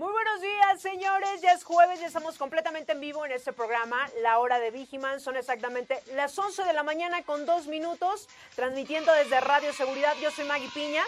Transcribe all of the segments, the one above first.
Muy buenos días, señores. Ya es jueves, ya estamos completamente en vivo en este programa, La Hora de Vigiman. Son exactamente las 11 de la mañana con dos minutos, transmitiendo desde Radio Seguridad. Yo soy Maggie Piña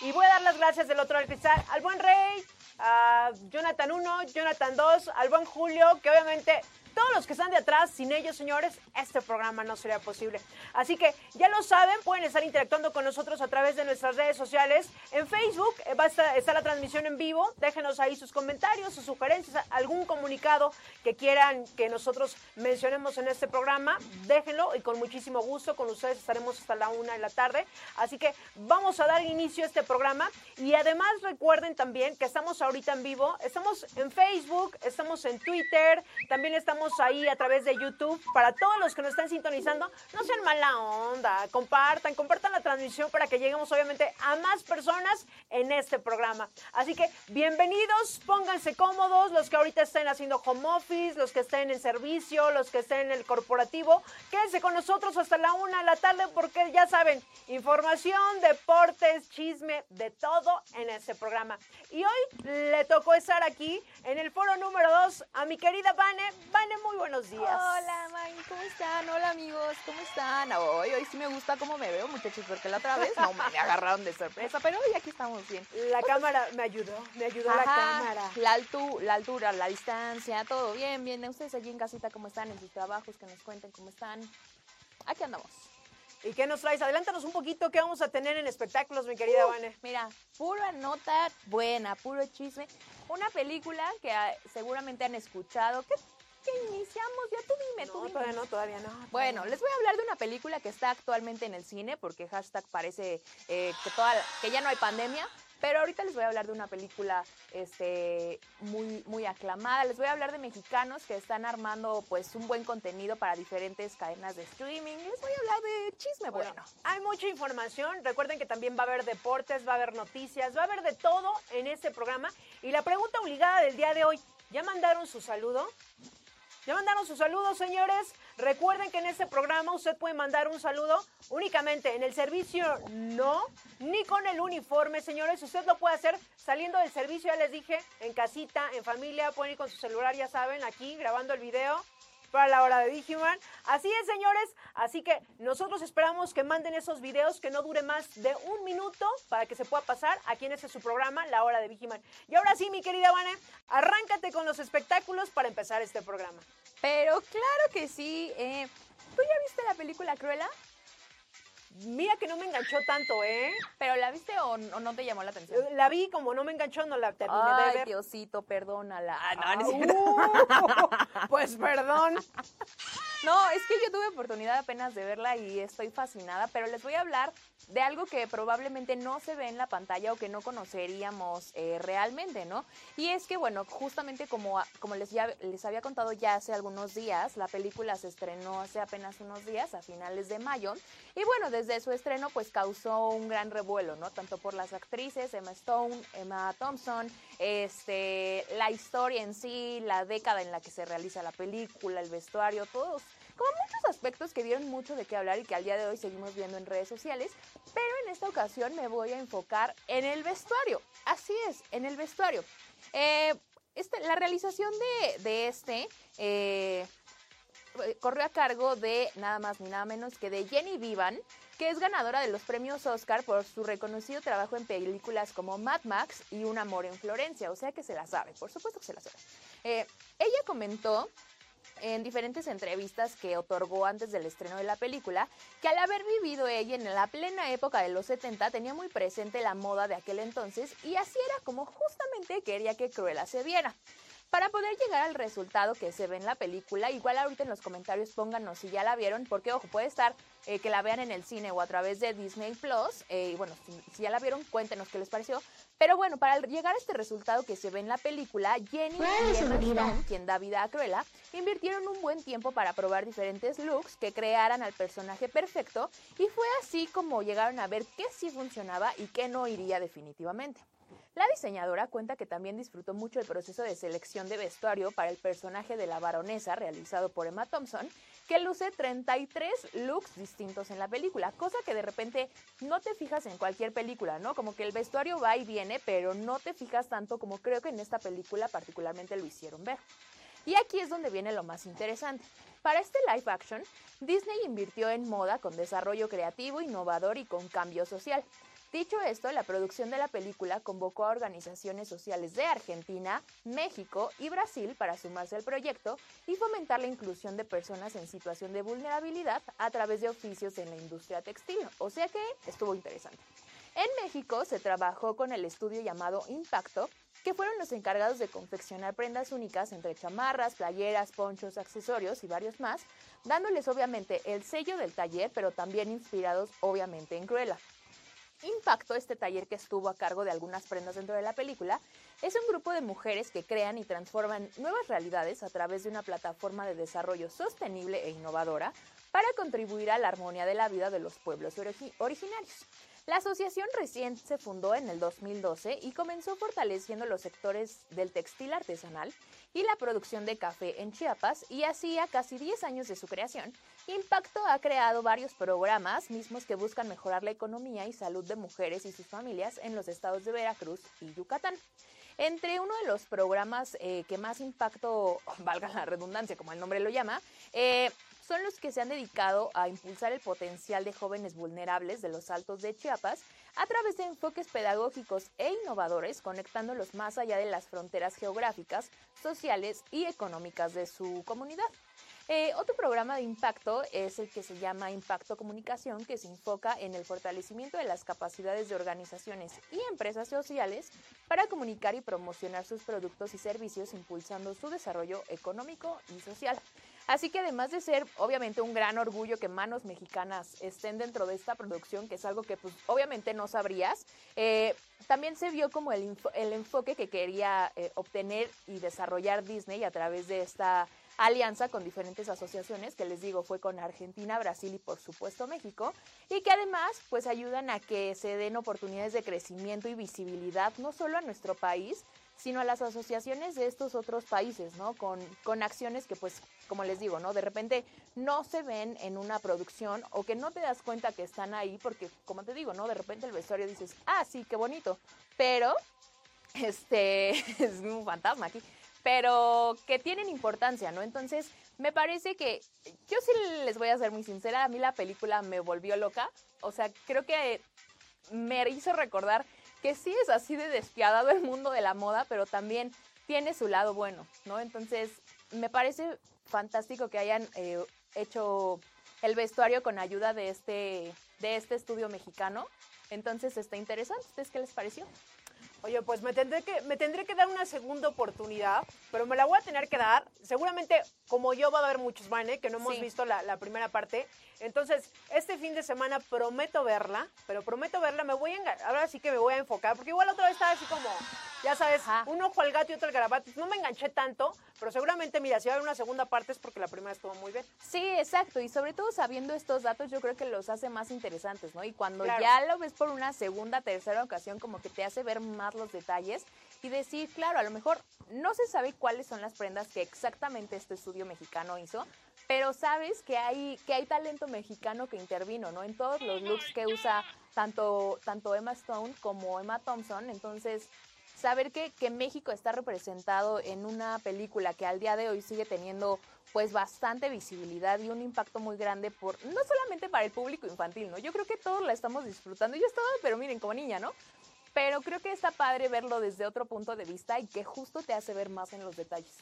y voy a dar las gracias del otro cristal al buen Rey, a Jonathan 1, Jonathan 2, al buen Julio, que obviamente todos los que están de atrás, sin ellos, señores, este programa no sería posible. Así que ya lo saben, pueden estar interactuando con nosotros a través de nuestras redes sociales. En Facebook eh, está la transmisión en vivo. Déjenos ahí sus comentarios, sus sugerencias, algún comunicado que quieran que nosotros mencionemos en este programa. Déjenlo y con muchísimo gusto con ustedes estaremos hasta la una de la tarde. Así que vamos a dar inicio a este programa. Y además recuerden también que estamos ahorita en vivo. Estamos en Facebook, estamos en Twitter, también estamos ahí a través de YouTube. Para todos los que nos están sintonizando, no sean mala onda, compartan, compartan la transmisión para que lleguemos obviamente a más personas en este programa. Así que bienvenidos, pónganse cómodos, los que ahorita estén haciendo home office, los que estén en servicio, los que estén en el corporativo, quédense con nosotros hasta la una de la tarde porque ya saben, información, deportes, chisme, de todo en este programa. Y hoy le tocó estar aquí en el foro número 2 a mi querida Vane. Vane, muy buenos días. Hola, Maggie, ¿cómo están? Hola, amigos, ¿cómo están? Hoy, hoy sí me gusta cómo me veo, muchachos, porque la otra vez no me agarraron de sorpresa, pero hoy aquí estamos bien. La cámara me ayudó, me ayudó la Ajá, cámara. La, altu- la altura, la distancia, todo bien, bien. Ustedes allí en casita, ¿cómo están? En sus trabajos, que nos cuenten cómo están. Aquí andamos. ¿Y qué nos traes? Adelántanos un poquito, ¿qué vamos a tener en espectáculos, mi querida Uh, Vane? Mira, pura nota buena, puro chisme. Una película que ah, seguramente han escuchado. ¿Qué, qué iniciamos? Ya tú dime, tú No, dime. todavía no, todavía no. todavía Bueno, no. les voy a hablar de una película que está actualmente en el cine, porque hashtag parece eh, que, toda, la- que ya no hay pandemia. Pero ahorita les voy a hablar de una película este, muy, muy aclamada. Les voy a hablar de mexicanos que están armando pues un buen contenido para diferentes cadenas de streaming. Les voy a hablar de chisme Bueno, bueno. hay mucha información. Recuerden que también va a haber deportes, va a haber noticias, va a haber de todo en este programa. Y la pregunta obligada del día de hoy, ¿ya mandaron su saludo? ¿Ya mandaron su saludo, señores? Recuerden que en este programa usted puede mandar un saludo únicamente en el servicio no, ni con el uniforme, señores. Usted lo puede hacer saliendo del servicio, ya les dije, en casita, en familia, pueden ir con su celular, ya saben, aquí grabando el video para la hora de Digiman. Así es, señores. Así que nosotros esperamos que manden esos videos que no dure más de un minuto para que se pueda pasar aquí en este su programa, La Hora de Vigiman. Y ahora sí, mi querida Vane, arráncate con los espectáculos para empezar este programa. Pero claro que sí. eh, ¿Tú ya viste la película Cruella? Mira que no me enganchó tanto, ¿eh? ¿Pero la viste o, o no te llamó la atención? La vi, como no me enganchó, no la terminé de Ay, ver. Diosito, perdónala. Ah, no, Ah, uh, pues perdón. No, es que yo tuve oportunidad apenas de verla y estoy fascinada, pero les voy a hablar de algo que probablemente no se ve en la pantalla o que no conoceríamos eh, realmente, ¿no? Y es que, bueno, justamente como, como les, ya, les había contado ya hace algunos días, la película se estrenó hace apenas unos días, a finales de mayo, y bueno, desde su estreno pues causó un gran revuelo, ¿no? Tanto por las actrices, Emma Stone, Emma Thompson, este, la historia en sí, la década en la que se realiza la película, el vestuario, todos, como muchos aspectos que dieron mucho de qué hablar y que al día de hoy seguimos viendo en redes sociales, pero en esta ocasión me voy a enfocar en el vestuario. Así es, en el vestuario. Eh, este- la realización de, de este eh, corrió a cargo de nada más ni nada menos que de Jenny Vivan, que es ganadora de los premios Oscar por su reconocido trabajo en películas como Mad Max y Un amor en Florencia, o sea que se la sabe, por supuesto que se la sabe. Eh, ella comentó en diferentes entrevistas que otorgó antes del estreno de la película, que al haber vivido ella en la plena época de los 70 tenía muy presente la moda de aquel entonces y así era como justamente quería que Cruella se viera. Para poder llegar al resultado que se ve en la película, igual ahorita en los comentarios pónganos si ya la vieron, porque ojo, puede estar eh, que la vean en el cine o a través de Disney Plus. Eh, y bueno, si, ya la vieron, cuéntenos qué les pareció. Pero bueno, para llegar a este resultado que se ve en la película, Jenny y Emma Stone, quien da vida a Cruella, invirtieron un buen tiempo para probar diferentes looks que crearan al personaje perfecto y fue así como llegaron a ver qué sí funcionaba y qué no iría definitivamente. La diseñadora cuenta que también disfrutó mucho el proceso de selección de vestuario para el personaje de la baronesa realizado por Emma Thompson, que luce 33 looks distintos en la película, cosa que de repente no te fijas en cualquier película, ¿no? Como que el vestuario va y viene, pero no te fijas tanto como creo que en esta película particularmente lo hicieron ver. Y aquí es donde viene lo más interesante. Para este live action, Disney invirtió en moda con desarrollo creativo, innovador y con cambio social. Dicho esto, la producción de la película convocó a organizaciones sociales de Argentina, México y Brasil para sumarse al proyecto y fomentar la inclusión de personas en situación de vulnerabilidad a través de oficios en la industria textil. O sea que estuvo interesante. En México se trabajó con el estudio llamado Impacto, que fueron los encargados de confeccionar prendas únicas entre chamarras, playeras, ponchos, accesorios y varios más, dándoles obviamente el sello del taller, pero también inspirados obviamente en Cruella. Impacto, este taller que estuvo a cargo de algunas prendas dentro de la película, es un grupo de mujeres que crean y transforman nuevas realidades a través de una plataforma de desarrollo sostenible e innovadora para contribuir a la armonía de la vida de los pueblos originarios. La asociación recién se fundó en el 2012 y comenzó fortaleciendo los sectores del textil artesanal y la producción de café en Chiapas y hacía casi 10 años de su creación, Impacto ha creado varios programas mismos que buscan mejorar la economía y salud de mujeres y sus familias en los estados de Veracruz y Yucatán. Entre uno de los programas eh, que más impacto, valga la redundancia como el nombre lo llama, eh, son los que se han dedicado a impulsar el potencial de jóvenes vulnerables de los altos de Chiapas a través de enfoques pedagógicos e innovadores, conectándolos más allá de las fronteras geográficas, sociales y económicas de su comunidad. Eh, otro programa de impacto es el que se llama Impacto Comunicación, que se enfoca en el fortalecimiento de las capacidades de organizaciones y empresas sociales para comunicar y promocionar sus productos y servicios, impulsando su desarrollo económico y social. Así que además de ser obviamente un gran orgullo que manos mexicanas estén dentro de esta producción, que es algo que pues obviamente no sabrías, eh, también se vio como el, el enfoque que quería eh, obtener y desarrollar Disney a través de esta alianza con diferentes asociaciones, que les digo fue con Argentina, Brasil y por supuesto México, y que además pues ayudan a que se den oportunidades de crecimiento y visibilidad no solo a nuestro país, sino a las asociaciones de estos otros países, ¿no? Con, con acciones que pues, como les digo, ¿no? De repente no se ven en una producción o que no te das cuenta que están ahí porque, como te digo, ¿no? De repente el vestuario dices, ah, sí, qué bonito, pero este es un fantasma aquí pero que tienen importancia, ¿no? Entonces, me parece que yo sí les voy a ser muy sincera, a mí la película me volvió loca, o sea, creo que me hizo recordar que sí es así de despiadado el mundo de la moda, pero también tiene su lado bueno, ¿no? Entonces, me parece fantástico que hayan eh, hecho el vestuario con ayuda de este, de este estudio mexicano. Entonces, está interesante. ¿Ustedes qué les pareció? Oye, pues me tendré que, me tendré que dar una segunda oportunidad, pero me la voy a tener que dar. Seguramente, como yo, va a haber muchos, van, que no hemos visto la, la, primera parte. Entonces, este fin de semana prometo verla, pero prometo verla. Me voy a, ahora sí que me voy a enfocar, porque igual otra vez estaba así como ya sabes, un ojo al gato y otro al garabato. No me enganché tanto, pero seguramente, mira, si va a haber una segunda parte es porque la primera estuvo muy bien. Sí, exacto. Y sobre todo sabiendo estos datos, yo creo que los hace más interesantes, ¿no? Y cuando ya lo ves por una segunda, tercera ocasión, como que te hace ver más los detalles y decir, claro, a lo mejor no se sabe cuáles son las prendas que exactamente este estudio mexicano hizo, pero sabes que hay, que hay talento mexicano que intervino, ¿no? En todos los looks que usa tanto, tanto Emma Stone como Emma Thompson. Entonces, saber que, que México está representado en una película que al día de hoy sigue teniendo pues bastante visibilidad y un impacto muy grande por no solamente para el público infantil, ¿no? Yo creo que todos la estamos disfrutando. Yo estaba, pero miren, como niña, ¿no? Pero creo que está padre verlo desde otro punto de vista y que justo te hace ver más en los detalles.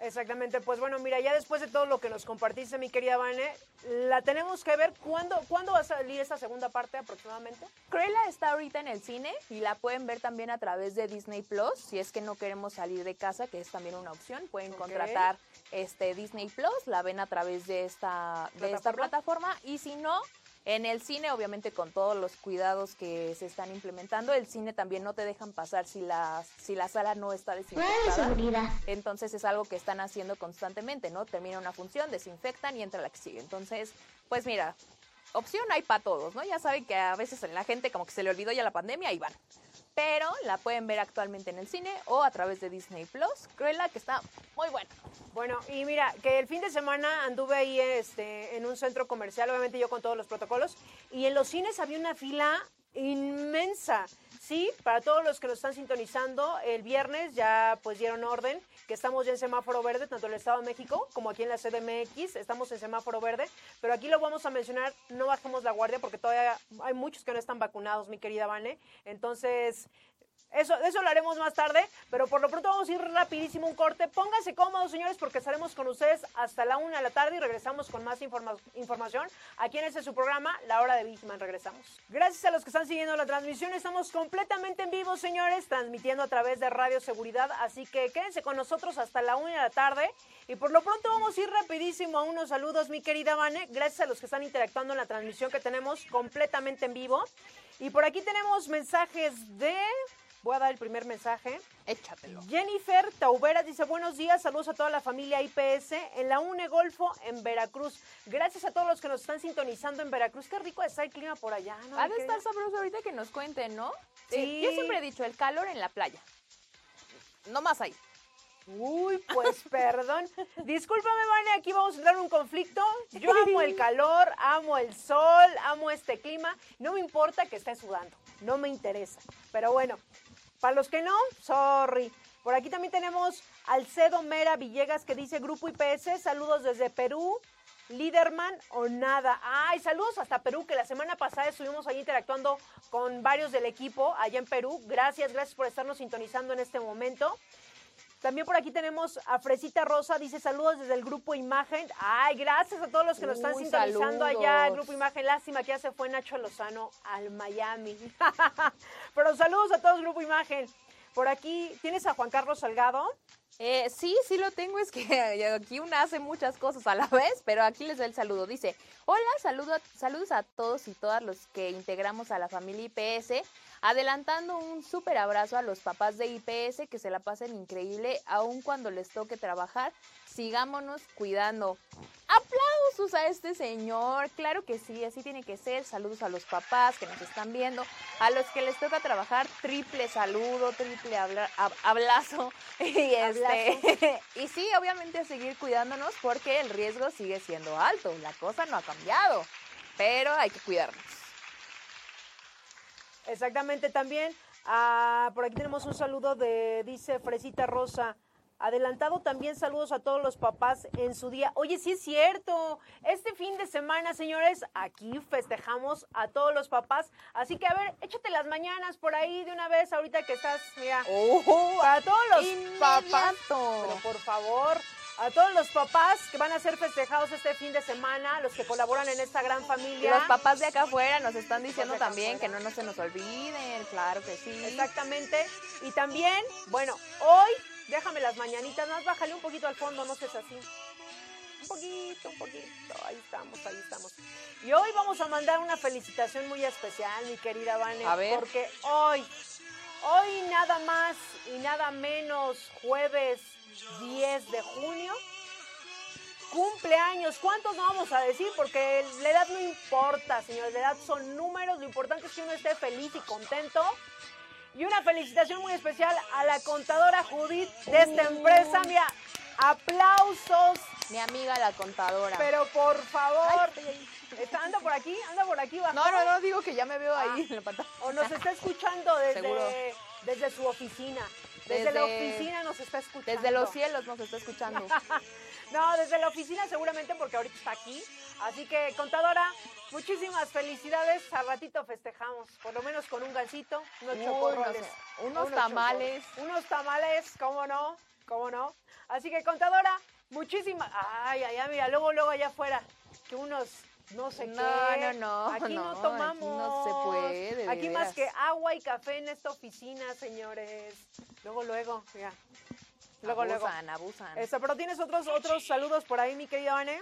Exactamente, pues bueno, mira, ya después de todo lo que nos compartiste, mi querida Vane, la tenemos que ver. ¿Cuándo, ¿cuándo va a salir esta segunda parte aproximadamente? Cruella está ahorita en el cine y la pueden ver también a través de Disney Plus. Si es que no queremos salir de casa, que es también una opción, pueden contratar este Disney Plus, la ven a través de esta, de esta plataforma. Y si no, en el cine, obviamente con todos los cuidados que se están implementando, el cine también no te dejan pasar si la, si la sala no está desinfectada. Entonces es algo que están haciendo constantemente, ¿no? Termina una función, desinfectan y entra la que sigue. Entonces, pues mira, opción hay para todos, ¿no? Ya saben que a veces en la gente como que se le olvidó ya la pandemia y van. Pero la pueden ver actualmente en el cine o a través de Disney Plus. Cruella, que está muy buena. Bueno, y mira, que el fin de semana anduve ahí este, en un centro comercial, obviamente yo con todos los protocolos, y en los cines había una fila inmensa. Sí, para todos los que nos están sintonizando, el viernes ya pues dieron orden que estamos ya en semáforo verde, tanto en el Estado de México como aquí en la CDMX, estamos en semáforo verde, pero aquí lo vamos a mencionar, no bajemos la guardia porque todavía hay muchos que no están vacunados, mi querida Vane. Entonces, eso, eso lo haremos más tarde, pero por lo pronto vamos a ir rapidísimo un corte. Pónganse cómodos, señores, porque estaremos con ustedes hasta la una de la tarde y regresamos con más informa- información aquí en este su programa, La Hora de Bigman. Regresamos. Gracias a los que están siguiendo la transmisión, estamos completamente en vivo, señores, transmitiendo a través de Radio Seguridad, así que quédense con nosotros hasta la una de la tarde. Y por lo pronto vamos a ir rapidísimo a unos saludos, mi querida Vane. Gracias a los que están interactuando en la transmisión que tenemos completamente en vivo. Y por aquí tenemos mensajes de... Voy a dar el primer mensaje. Échatelo. Jennifer Tauberas dice buenos días, saludos a toda la familia IPS en la UNE Golfo en Veracruz. Gracias a todos los que nos están sintonizando en Veracruz. Qué rico está el clima por allá, ¿no? Ha de estar sabroso ahorita que nos cuenten, ¿no? Sí. Eh, yo siempre he dicho, el calor en la playa. No más ahí. Uy, pues perdón. Discúlpame, Vane, aquí vamos a entrar en un conflicto. Yo amo el calor, amo el sol, amo este clima. No me importa que esté sudando, no me interesa. Pero bueno, para los que no, sorry. Por aquí también tenemos Alcedo Mera Villegas que dice Grupo IPS, saludos desde Perú. Liderman o nada. Ay, saludos hasta Perú, que la semana pasada estuvimos ahí interactuando con varios del equipo allá en Perú. Gracias, gracias por estarnos sintonizando en este momento. También por aquí tenemos a Fresita Rosa, dice saludos desde el grupo Imagen. Ay, gracias a todos los que nos están Uy, sintonizando allá, el grupo Imagen. Lástima que ya se fue Nacho Lozano al Miami. Pero saludos a todos, grupo Imagen. Por aquí tienes a Juan Carlos Salgado. Eh, sí, sí lo tengo, es que aquí una hace muchas cosas a la vez, pero aquí les doy el saludo. Dice, hola, saludo, saludos a todos y todas los que integramos a la familia IPS, adelantando un súper abrazo a los papás de IPS, que se la pasen increíble, aun cuando les toque trabajar, sigámonos cuidando. Aplausos a este señor, claro que sí, así tiene que ser. Saludos a los papás que nos están viendo, a los que les toca trabajar, triple saludo, triple habla- hab- abrazo. Y, este, y sí, obviamente a seguir cuidándonos porque el riesgo sigue siendo alto, la cosa no ha cambiado, pero hay que cuidarnos. Exactamente, también ah, por aquí tenemos un saludo de, dice Fresita Rosa. Adelantado también saludos a todos los papás en su día. Oye, sí es cierto. Este fin de semana, señores, aquí festejamos a todos los papás. Así que, a ver, échate las mañanas por ahí de una vez, ahorita que estás, mira. Para todos los papás. Pero por favor, a todos los papás que van a ser festejados este fin de semana, los que colaboran en esta gran Y familia. los papás de acá afuera nos están diciendo también que no, no se nos olviden, claro que sí. Exactamente. Y también, bueno, hoy, déjame las mañanitas, más bájale un poquito al fondo, no seas así. Un poquito, un poquito. Ahí estamos, ahí estamos. Y hoy vamos a mandar una felicitación muy especial, mi querida Vane. A ver. Porque hoy, hoy nada más y nada menos, jueves 10 de junio, cumpleaños. ¿Cuántos no vamos a decir? Porque la edad no importa, señores. La edad son números. Lo importante es que uno esté feliz y contento. Y una felicitación muy especial a la contadora Judith de esta empresa. Mira, aplausos. Mi amiga la contadora. Pero por favor, Ay, estoy ahí. ¿está, anda por aquí, anda por aquí. No, no, no, digo que ya me veo ahí en la pantalla. O nos está escuchando desde, desde su oficina. Desde, la oficina nos está escuchando. Desde los cielos nos está escuchando. No, desde la oficina seguramente porque ahorita está aquí. Así que, contadora, muchísimas felicidades. Al ratito festejamos, por lo menos con un gansito, unos Uy, chocorroles. no sé, unos tamales. chocorroles. Unos tamales, ¿cómo no? ¿Cómo no? Así que, contadora, muchísimas. Ay, ay, ay, mira, luego, luego allá afuera, que unos no sé No, qué. no, no, Aquí no, no, aquí tomamos. no se puede, de Aquí más veras. que agua y café en esta oficina, señores. Luego, luego, luego. abusan, abusan. Eso, pero tienes otros, otros saludos por ahí, mi querida Vane.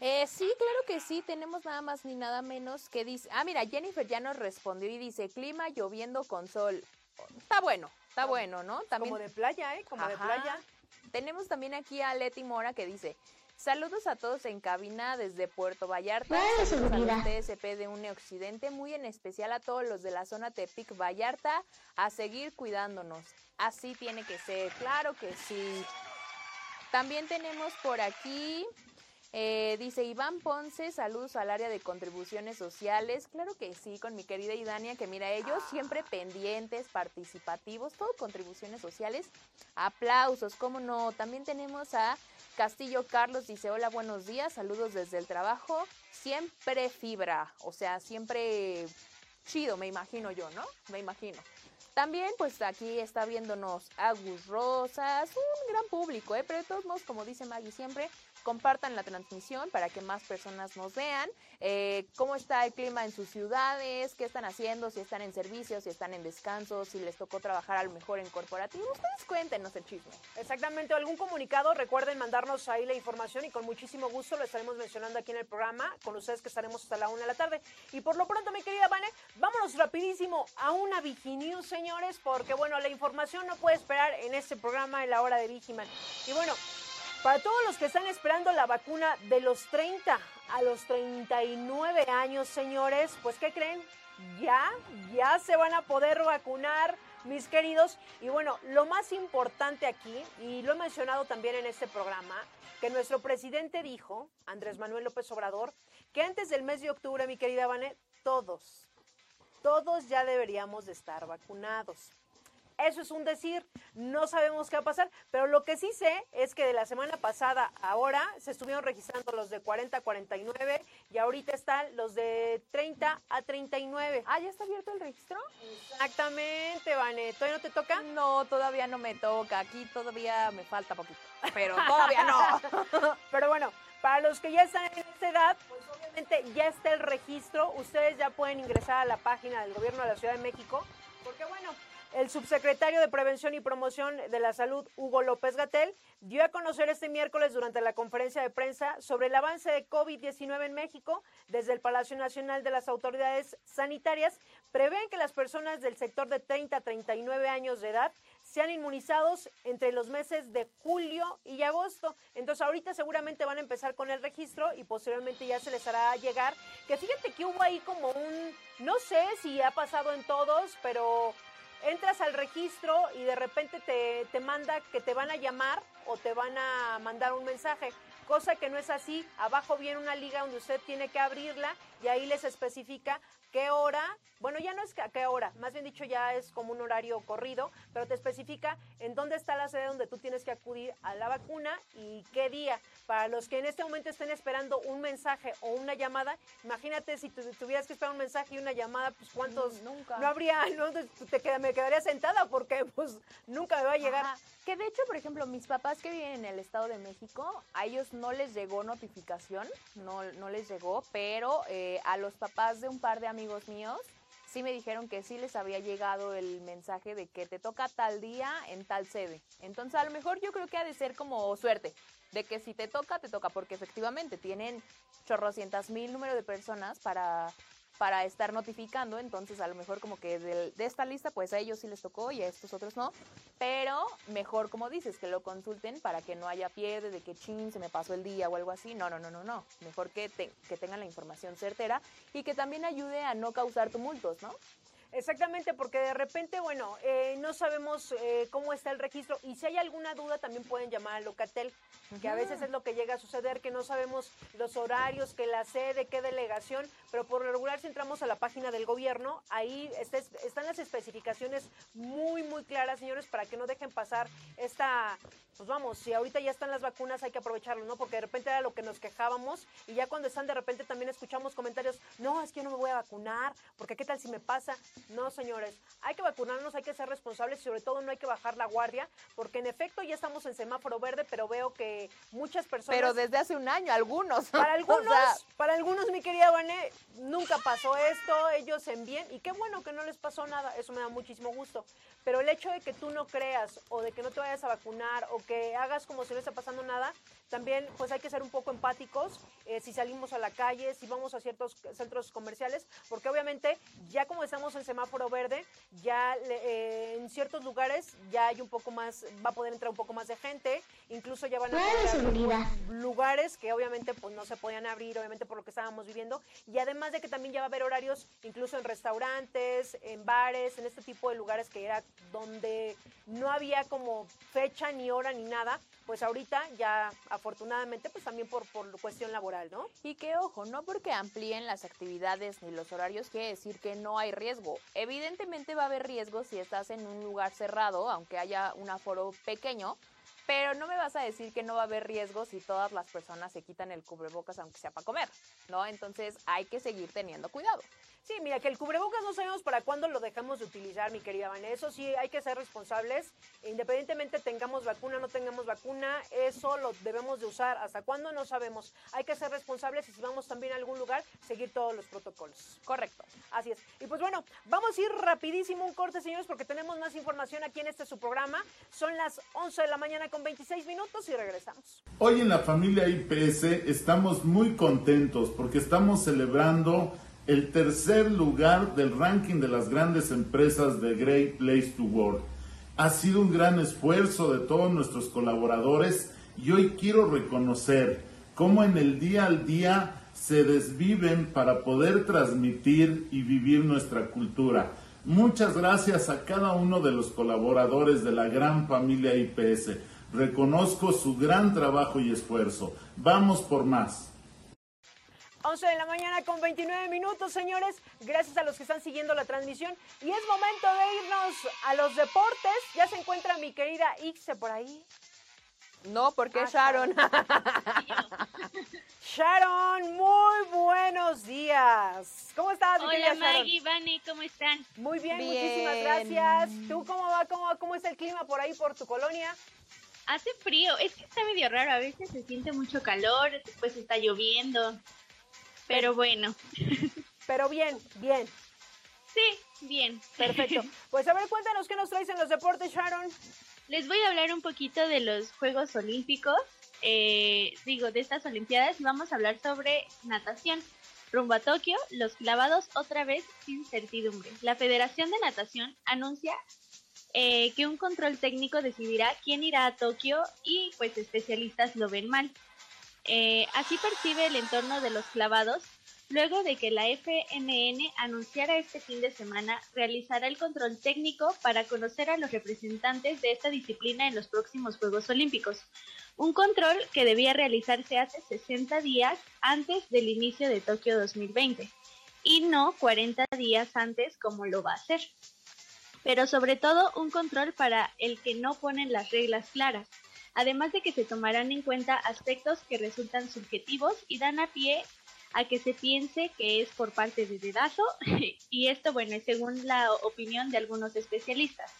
Eh, sí, claro que sí, tenemos nada más ni nada menos que dice, ah, mira, Jennifer ya nos respondió y dice, clima lloviendo con sol. Está bueno, está bueno, ¿no? También Como de playa, ¿eh? Como de playa. tenemos también aquí a Leti Mora que dice, saludos a todos en cabina desde Puerto Vallarta, saludos a los Seguridad. TSP de UNE Occidente, muy en especial a todos los de la zona Tepic Vallarta, a seguir cuidándonos. Así tiene que ser, claro que sí. También tenemos por aquí, eh, dice Iván Ponce, saludos al área de contribuciones sociales. Claro que sí, con mi querida Idania, que mira, ellos siempre pendientes, participativos, todo contribuciones sociales. Aplausos, cómo no. También tenemos a Castillo Carlos, dice hola, buenos días, saludos desde el trabajo. Siempre fibra, o sea, siempre chido, me imagino yo, ¿no? Me imagino. También, pues aquí está viéndonos Agus Rosas, un gran público, ¿eh? Pero de todos modos, como dice Maggie siempre, compartan la transmisión para que más personas nos vean. Eh, ¿Cómo está el clima en sus ciudades? ¿Qué están haciendo? Si están en servicio, si están en descanso, si les tocó trabajar a lo mejor en corporativo. Ustedes cuéntenos el chisme. Exactamente, algún comunicado, recuerden mandarnos ahí la información y con muchísimo gusto lo estaremos mencionando aquí en el programa, con ustedes que estaremos hasta la una de la tarde. Y por lo pronto, mi querida Vane, vámonos rapidísimo a una Viginews, señores, porque bueno, la información no puede esperar en este programa en la hora de Vigiman. Y bueno, para todos los que están esperando la vacuna de los 30 a los 39 años, señores, pues ¿qué creen? Ya, ya se van a poder vacunar, mis queridos. Y bueno, lo más importante aquí, y lo he mencionado también en este programa, que nuestro presidente dijo, Andrés Manuel López Obrador, que antes del mes de octubre, mi querida Vane, todos, todos ya deberíamos de estar vacunados. Eso es un decir, no sabemos qué va a pasar, pero lo que sí sé es que de la semana pasada a ahora se estuvieron registrando los de 40 a 49 y ahorita están los de 30 a 39. Ah, ¿ya está abierto el registro? Exactamente, Vane. ¿Todavía no te toca? No, todavía no me toca. Aquí todavía me falta poquito. Pero todavía no. Pero bueno, para los que ya están en esta edad, pues obviamente ya está el registro. Ustedes ya pueden ingresar a la página del Gobierno de la Ciudad de México. Porque bueno, el subsecretario de Prevención y Promoción de la Salud, Hugo López Gatel, dio a conocer este miércoles durante la conferencia de prensa sobre el avance de COVID-19 en México. Desde el Palacio Nacional de las Autoridades Sanitarias, prevén que las personas del sector de 30 a 39 años de edad sean inmunizados entre los meses de julio y agosto. Entonces ahorita seguramente van a empezar con el registro y posteriormente ya se les hará llegar. Que fíjate que hubo ahí como un, no sé si ha pasado en todos, pero entras al registro y de repente te, te manda que te van a llamar o te van a mandar un mensaje. Cosa que no es así. Abajo viene una liga donde usted tiene que abrirla y ahí les especifica qué hora, bueno, ya no es a qué hora, más bien dicho ya es como un horario corrido, pero te especifica en dónde está la sede donde tú tienes que acudir a la vacuna y qué día. Para los que en este momento estén esperando un mensaje o una llamada, imagínate si tu- tuvieras que esperar un mensaje y una llamada, pues cuántos Mm, nunca. no habría, no te me quedaría sentada porque pues nunca me va a llegar. Ajá. Que de hecho, por ejemplo, mis papás que viven en el Estado de México, a ellos no les llegó notificación, no, no les llegó, pero eh, a los papás de un par de amigos míos sí me dijeron que sí les había llegado el mensaje de que te toca tal día en tal sede. Entonces, a lo mejor yo creo que ha de ser como suerte, de que si te toca, te toca, porque efectivamente tienen chorrocientas mil número de personas para para estar notificando, entonces a lo mejor como que del- de, esta lista pues a ellos sí les tocó y a estos otros no, pero mejor como dices que lo consulten para que no haya pierde de que chin se me pasó el día o algo así, no, no, no, no, no, mejor que, te- que tengan la información certera y que también ayude a no causar tumultos, ¿no? Exactamente, porque de repente, bueno, eh, no sabemos eh, cómo está el registro y si hay alguna duda también pueden llamar al Locatel, que a veces es lo que llega a suceder, que no sabemos los horarios, que la sede, qué delegación, pero por lo regular si entramos a la página del gobierno, ahí está- están las especificaciones muy, muy claras, señores, para que no dejen pasar esta, pues vamos, si ahorita ya están las vacunas hay que aprovecharlo, ¿no? Porque de repente era lo que nos quejábamos y ya cuando están de repente también escuchamos comentarios, no, es que yo no me voy a vacunar, porque qué tal si me pasa. No, señores, hay que vacunarnos, hay que ser responsables y sobre todo no hay que bajar la guardia, porque en efecto ya estamos en semáforo verde, pero veo que muchas personas... Pero desde hace un año, algunos. Para algunos, para algunos, mi querida Vané, nunca pasó esto, ellos en bien, y qué bueno que no les pasó nada, eso me da muchísimo gusto. Pero el hecho de que tú no creas o de que no te vayas a vacunar o que hagas como si no está pasando nada, también pues hay que ser un poco empáticos eh, si salimos a la calle, si vamos a ciertos centros comerciales, porque obviamente ya como estamos en semáforo verde, ya eh, en ciertos lugares ya hay un poco más, va a poder entrar un poco más de gente, incluso ya van a haber lugares que obviamente pues no se podían abrir, obviamente por lo que estábamos viviendo, y además de que también ya va a haber horarios incluso en restaurantes, en bares, en este tipo de lugares que era donde no había como fecha ni hora ni nada, pues ahorita ya afortunadamente pues también por, por cuestión laboral, ¿no? Y que ojo, no porque amplíen las actividades ni los horarios quiere decir que no hay riesgo. Evidentemente va a haber riesgo si estás en un lugar cerrado, aunque haya un aforo pequeño, pero no me vas a decir que no va a haber riesgo si todas las personas se quitan el cubrebocas aunque sea para comer, ¿no? Entonces hay que seguir teniendo cuidado. Sí, mira, que el cubrebocas no sabemos para cuándo lo dejamos de utilizar, mi querida Vanessa. Eso sí, hay que ser responsables. Independientemente tengamos vacuna o no tengamos vacuna, eso lo debemos de usar. ¿Hasta cuándo? No sabemos. Hay que ser responsables y si vamos también a algún lugar, seguir todos los protocolos. Correcto. Así es. Y pues bueno, vamos a ir rapidísimo un corte, señores, porque tenemos más información aquí en este su programa. Son las 11 de la mañana con 26 minutos y regresamos. Hoy en la familia IPS estamos muy contentos porque estamos celebrando el tercer lugar del ranking de las grandes empresas de Great Place to Work. Ha sido un gran esfuerzo de todos nuestros colaboradores y hoy quiero reconocer cómo en el día al día se desviven para poder transmitir y vivir nuestra cultura. Muchas gracias a cada uno de los colaboradores de la gran familia IPS. Reconozco su gran trabajo y esfuerzo. Vamos por más. 11 de la mañana con 29 minutos, señores. Gracias a los que están siguiendo la transmisión. Y es momento de irnos a los deportes. Ya se encuentra mi querida Ixe por ahí. No, porque ah, Sharon. Sharon, muy buenos días. ¿Cómo estás, Hola, Maggie, Vani, ¿cómo están? Muy bien, muchísimas gracias. ¿Tú cómo va? ¿Cómo, ¿Cómo está el clima por ahí, por tu colonia? Hace frío, es que está medio raro. A veces se siente mucho calor, después está lloviendo. Pero bueno. Pero bien, bien. Sí, bien. Perfecto. Pues a ver, cuéntanos qué nos traes en los deportes, Sharon. Les voy a hablar un poquito de los Juegos Olímpicos. Eh, digo, de estas Olimpiadas vamos a hablar sobre natación. Rumbo a Tokio, los clavados otra vez sin certidumbre. La Federación de Natación anuncia eh, que un control técnico decidirá quién irá a Tokio y pues especialistas lo ven mal. Eh, así percibe el entorno de los clavados luego de que la FMN anunciara este fin de semana realizará el control técnico para conocer a los representantes de esta disciplina en los próximos Juegos Olímpicos. Un control que debía realizarse hace 60 días antes del inicio de Tokio 2020 y no 40 días antes como lo va a hacer. Pero sobre todo un control para el que no ponen las reglas claras además de que se tomarán en cuenta aspectos que resultan subjetivos y dan a pie a que se piense que es por parte de dedazo y esto bueno es según la opinión de algunos especialistas.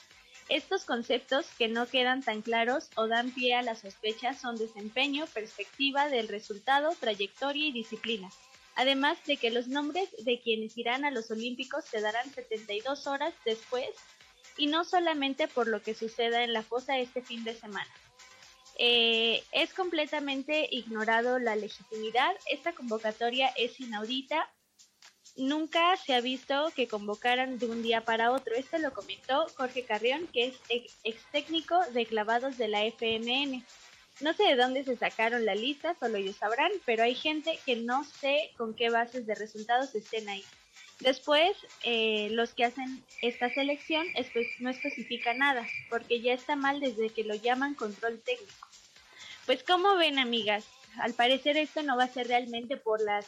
Estos conceptos que no quedan tan claros o dan pie a las sospechas son desempeño, perspectiva del resultado, trayectoria y disciplina. Además de que los nombres de quienes irán a los Olímpicos se darán 72 horas después y no solamente por lo que suceda en la fosa este fin de semana. Eh, es completamente ignorado la legitimidad. Esta convocatoria es inaudita. Nunca se ha visto que convocaran de un día para otro. Esto lo comentó Jorge Carrión, que es ex técnico de clavados de la FMN. No sé de dónde se sacaron la lista, solo ellos sabrán, pero hay gente que no sé con qué bases de resultados estén ahí. Después, eh, los que hacen esta selección no especifica nada, porque ya está mal desde que lo llaman control técnico. Pues como ven amigas, al parecer esto no va a ser realmente por las,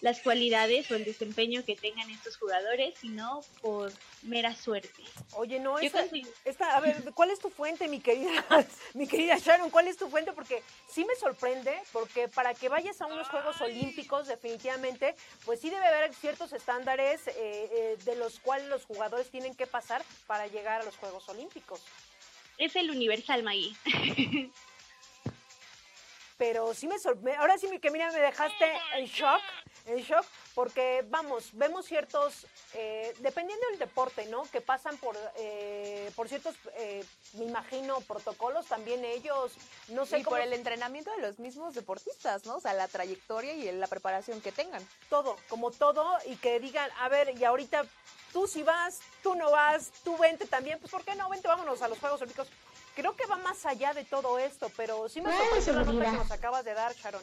las cualidades o el desempeño que tengan estos jugadores, sino por mera suerte. Oye, no, esta, consigo- esta- a ver, ¿cuál es tu fuente, mi querida, mi querida Sharon? ¿Cuál es tu fuente? Porque sí me sorprende, porque para que vayas a unos Juegos Olímpicos, definitivamente, pues sí debe haber ciertos estándares eh, eh, de los cuales los jugadores tienen que pasar para llegar a los Juegos Olímpicos. Es el universal, Maggie. pero sí me sorprende. Ahora sí que mira, me dejaste en shock, en shock, porque vamos, vemos ciertos, eh, dependiendo del deporte, ¿no? Que pasan por, eh, por ciertos, eh, me imagino, protocolos también ellos, no sé y cómo por el entrenamiento de los mismos deportistas, ¿no? O sea, la trayectoria y la preparación que tengan. todo, como todo, y que digan, a ver, y ahorita tú si vas, tú no vas, tú vente también, pues ¿por qué no? Vente, vámonos a los Juegos Olímpicos. Creo que va más allá de todo esto, pero sí me sorprendió la nota que nos acabas de dar, Sharon.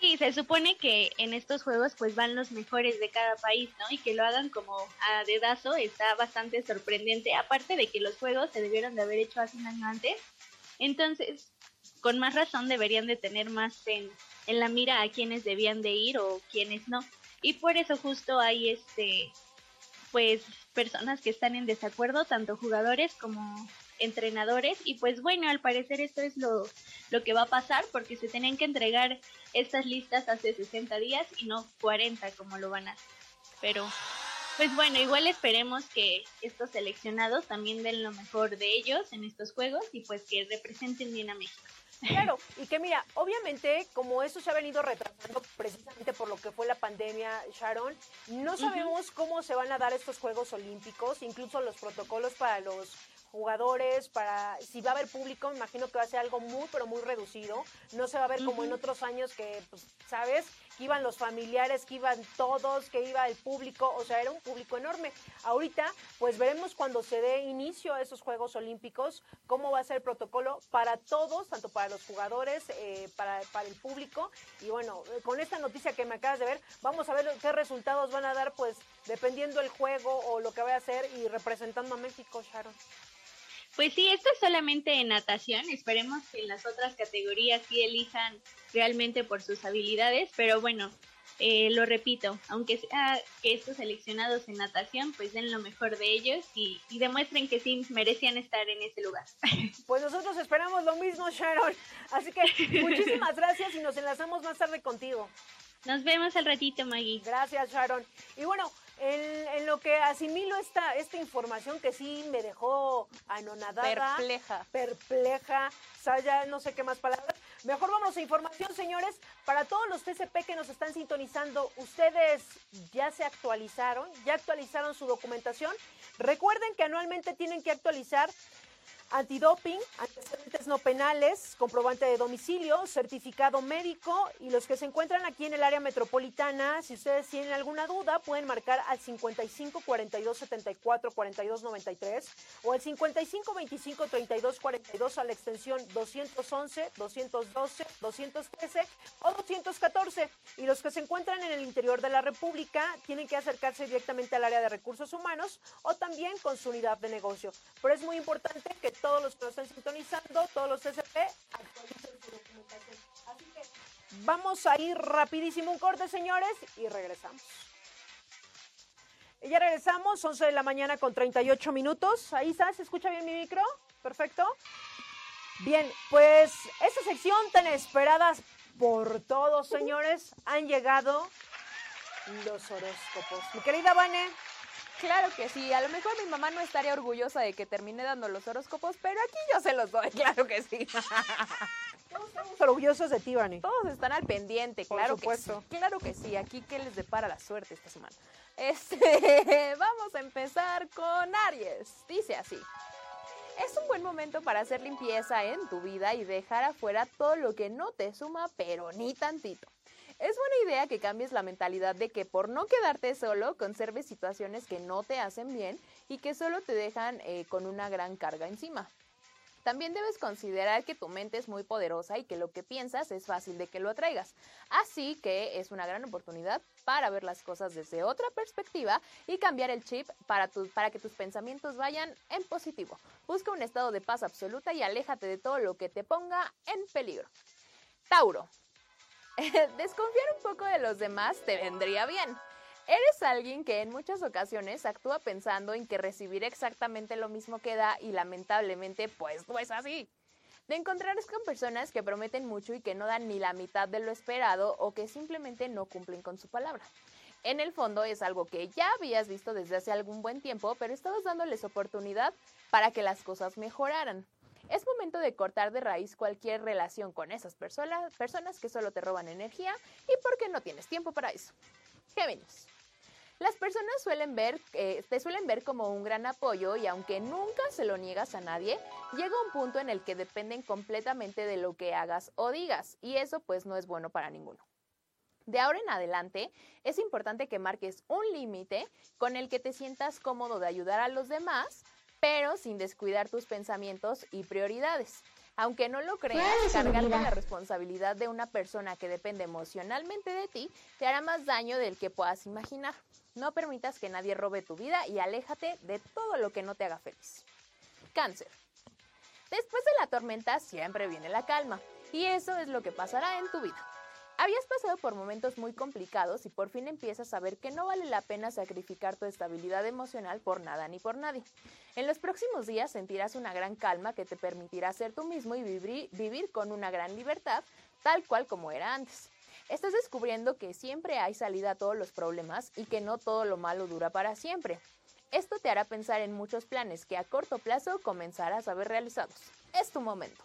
Sí, se supone que en estos juegos pues van los mejores de cada país, ¿no? Y que lo hagan como a dedazo está bastante sorprendente, aparte de que los juegos se debieron de haber hecho hace un año antes. Entonces, con más razón deberían de tener más en, en la mira a quienes debían de ir o quienes no. Y por eso justo hay este pues personas que están en desacuerdo, tanto jugadores como entrenadores y pues bueno, al parecer esto es lo, lo que va a pasar porque se tenían que entregar estas listas hace 60 días y no 40 como lo van a hacer. Pero pues bueno, igual esperemos que estos seleccionados también den lo mejor de ellos en estos juegos y pues que representen bien a México. Claro, y que mira, obviamente, como eso se ha venido retrasando precisamente por lo que fue la pandemia, Sharon, no sabemos cómo se van a dar estos Juegos Olímpicos, incluso los protocolos para los jugadores, para si va a haber público, me imagino que va a ser algo muy, pero muy reducido. No se va a ver como en otros años que, pues, ¿sabes? Que iban los familiares, que iban todos, que iba el público, o sea, era un público enorme. Ahorita, pues veremos cuando se dé inicio a esos Juegos Olímpicos, cómo va a ser el protocolo para todos, tanto para los jugadores, eh, para, para el público. Y bueno, con esta noticia que me acabas de ver, vamos a ver qué resultados van a dar, pues, dependiendo el juego o lo que vaya a hacer y representando a México, Sharon. Pues sí, esto es solamente en natación. Esperemos que en las otras categorías sí elijan realmente por sus habilidades. Pero bueno, eh, lo repito, aunque sea que estos seleccionados en natación, pues den lo mejor de ellos y, y demuestren que sí merecían estar en ese lugar. Pues nosotros esperamos lo mismo, Sharon. Así que muchísimas gracias y nos enlazamos más tarde contigo. Nos vemos al ratito, Maggie. Gracias, Sharon. Y bueno, en, en lo que asimilo esta, esta información que sí me dejó anonadada. Perpleja. Perpleja. O sea, ya no sé qué más palabras. Mejor vamos a información, señores. Para todos los TCP que nos están sintonizando, ¿ustedes ya se actualizaron? ¿Ya actualizaron su documentación? Recuerden que anualmente tienen que actualizar antidoping, antecedentes no penales, comprobante de domicilio, certificado médico y los que se encuentran aquí en el área metropolitana, si ustedes tienen alguna duda, pueden marcar al 55 42 74 42 93 o al 55 25 32 42 a la extensión 211, 212, 213 o 214 y los que se encuentran en el interior de la República tienen que acercarse directamente al área de recursos humanos o también con su unidad de negocio. Pero es muy importante que todos los que nos están sintonizando, todos los TCP, actualicen su documentación. Así que vamos a ir rapidísimo un corte, señores, y regresamos. Ya regresamos, 11 de la mañana con 38 minutos. Ahí está, ¿se escucha bien mi micro? Perfecto. Bien, pues esta sección tan esperada por todos, señores, han llegado los horóscopos. Mi querida Vane, Claro que sí, a lo mejor mi mamá no estaría orgullosa de que termine dando los horóscopos, pero aquí yo se los doy, claro que sí. todos estamos orgullosos de ti, Vane. Todos están al pendiente, Por claro supuesto. que sí. Claro que sí, aquí que les depara la suerte esta semana. Este, vamos a empezar con Aries. Dice así. Es un buen momento para hacer limpieza en tu vida y dejar afuera todo lo que no te suma, pero ni tantito. Es buena idea que cambies la mentalidad de que por no quedarte solo, conserves situaciones que no te hacen bien y que solo te dejan eh, con una gran carga encima. También debes considerar que tu mente es muy poderosa y que lo que piensas es fácil de que lo atraigas. Así que es una gran oportunidad para ver las cosas desde otra perspectiva y cambiar el chip para, para que tus pensamientos vayan en positivo. Busca un estado de paz absoluta y aléjate de todo lo que te ponga en peligro. Tauro. Desconfiar un poco de los demás te vendría bien. Eres alguien que en muchas ocasiones actúa pensando en que recibir exactamente lo mismo que da y lamentablemente pues no es así. Te encontrarás con personas que prometen mucho y que no dan ni la mitad de lo esperado o que simplemente no cumplen con su palabra. En el fondo es algo que ya habías visto desde hace algún buen tiempo, pero estabas dándoles oportunidad para que las cosas mejoraran. Es momento de cortar de raíz cualquier relación con esas personas, que solo te roban energía y porque no tienes tiempo para eso. Géminis. Las personas suelen eh, te suelen ver como un gran apoyo y aunque nunca se lo niegas a nadie, llega un punto en el que dependen completamente de lo que hagas o digas y eso pues no es bueno para ninguno. De ahora en adelante, es importante que marques un límite con el que te sientas cómodo de ayudar a los demás, pero sin descuidar tus pensamientos y prioridades. Aunque no lo creas, cargar con la responsabilidad de una persona que depende emocionalmente de ti te hará más daño del que puedas imaginar. No permitas que nadie robe tu vida y aléjate de todo lo que no te haga feliz. Cáncer. Después de la tormenta siempre viene la calma y eso es lo que pasará en tu vida. Habías pasado por momentos muy complicados y por fin empiezas a ver que no vale la pena sacrificar tu estabilidad emocional por nada ni por nadie. En los próximos días sentirás una gran calma que te permitirá ser tú mismo y vivir, vivir con una gran libertad, tal cual como era antes. Estás descubriendo que siempre hay salida a todos los problemas y que no todo lo malo dura para siempre. Esto te hará pensar en muchos planes que a corto plazo comenzarás a ver realizados. Es tu momento.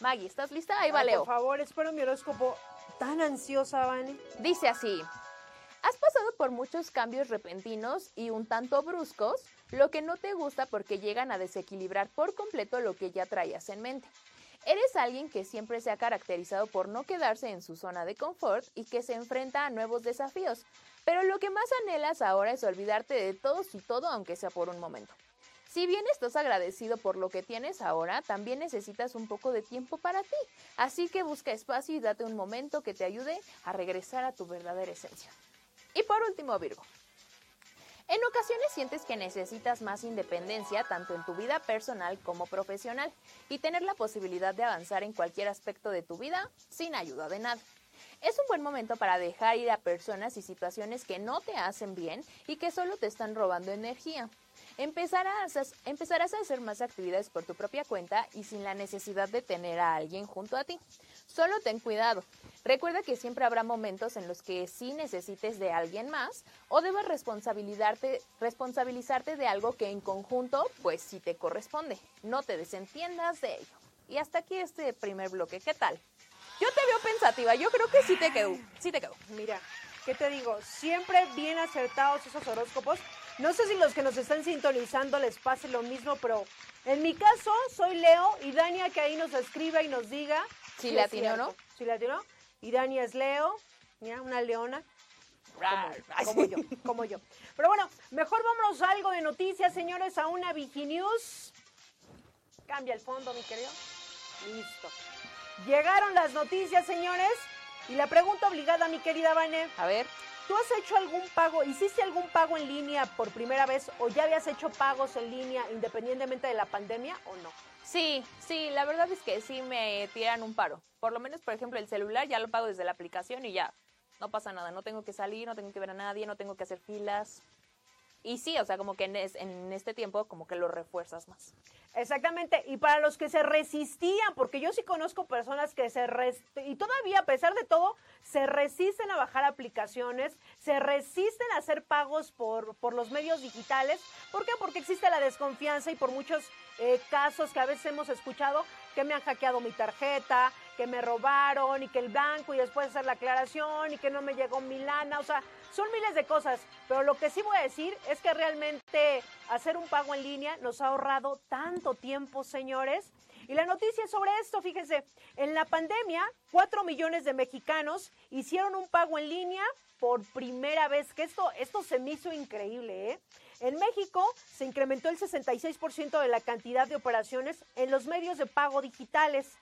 Maggie, ¿estás lista? Ahí va Leo. Por favor, espero mi horóscopo tan ansiosa, Vane? Dice así. Has pasado por muchos cambios repentinos y un tanto bruscos, lo que no te gusta porque llegan a desequilibrar por completo lo que ya traías en mente. Eres alguien que siempre se ha caracterizado por no quedarse en su zona de confort y que se enfrenta a nuevos desafíos, pero lo que más anhelas ahora es olvidarte de todos y todo aunque sea por un momento. Si bien estás agradecido por lo que tienes ahora, también necesitas un poco de tiempo para ti. Así que busca espacio y date un momento que te ayude a regresar a tu verdadera esencia. Y por último, Virgo. En ocasiones sientes que necesitas más independencia tanto en tu vida personal como profesional y tener la posibilidad de avanzar en cualquier aspecto de tu vida sin ayuda de nada. Es un buen momento para dejar ir a personas y situaciones que no te hacen bien y que solo te están robando energía. Empezarás a, empezarás a hacer más actividades por tu propia cuenta y sin la necesidad de tener a alguien junto a ti. Solo ten cuidado. Recuerda que siempre habrá momentos en los que sí necesites de alguien más o debas responsabilizarte, responsabilizarte de algo que en conjunto pues sí te corresponde. No te desentiendas de ello. Y hasta aquí este primer bloque. ¿Qué tal? Yo te veo pensativa. Yo creo que sí te quedó. Sí te quedó. Mira, ¿qué te digo? Siempre bien acertados esos horóscopos. No sé si los que nos están sintonizando les pase lo mismo, pero en mi caso soy Leo y Dania que ahí nos escriba y nos diga. Si la tiene o no. Si la tiene Y Dania es Leo, mira, una leona. Como, yo, como yo. Pero bueno, mejor vámonos a algo de noticias, señores, a una Viginews. Cambia el fondo, mi querido. Listo. Llegaron las noticias, señores. Y la pregunta obligada, mi querida Vane. A ver. ¿Tú has hecho algún pago, hiciste algún pago en línea por primera vez o ya habías hecho pagos en línea independientemente de la pandemia o no? Sí, sí, la verdad es que sí me tiran un paro. Por lo menos, por ejemplo, el celular ya lo pago desde la aplicación y ya, no pasa nada. No tengo que salir, no tengo que ver a nadie, no tengo que hacer filas. Y sí, o sea, como que en, este tiempo como que lo refuerzas más. Exactamente, y para los que se resistían, porque yo sí conozco personas que se y todavía a pesar de todo se resisten a bajar aplicaciones, se resisten a hacer pagos por, por los medios digitales. ¿Por qué? Porque existe la desconfianza y por muchos eh, casos que a veces hemos escuchado que me han hackeado mi tarjeta, que me robaron y que el banco y después hacer la aclaración y que no me llegó mi lana, o sea, son miles de cosas, pero lo que sí voy a decir es que realmente hacer un pago en línea nos ha ahorrado tanto tiempo, señores. Y la noticia sobre esto, fíjense, en la pandemia, 4 millones de mexicanos hicieron un pago en línea por primera vez, que esto, esto se me hizo increíble, ¿eh? En México se incrementó el 66% de la cantidad de operaciones en los medios de pago digitales.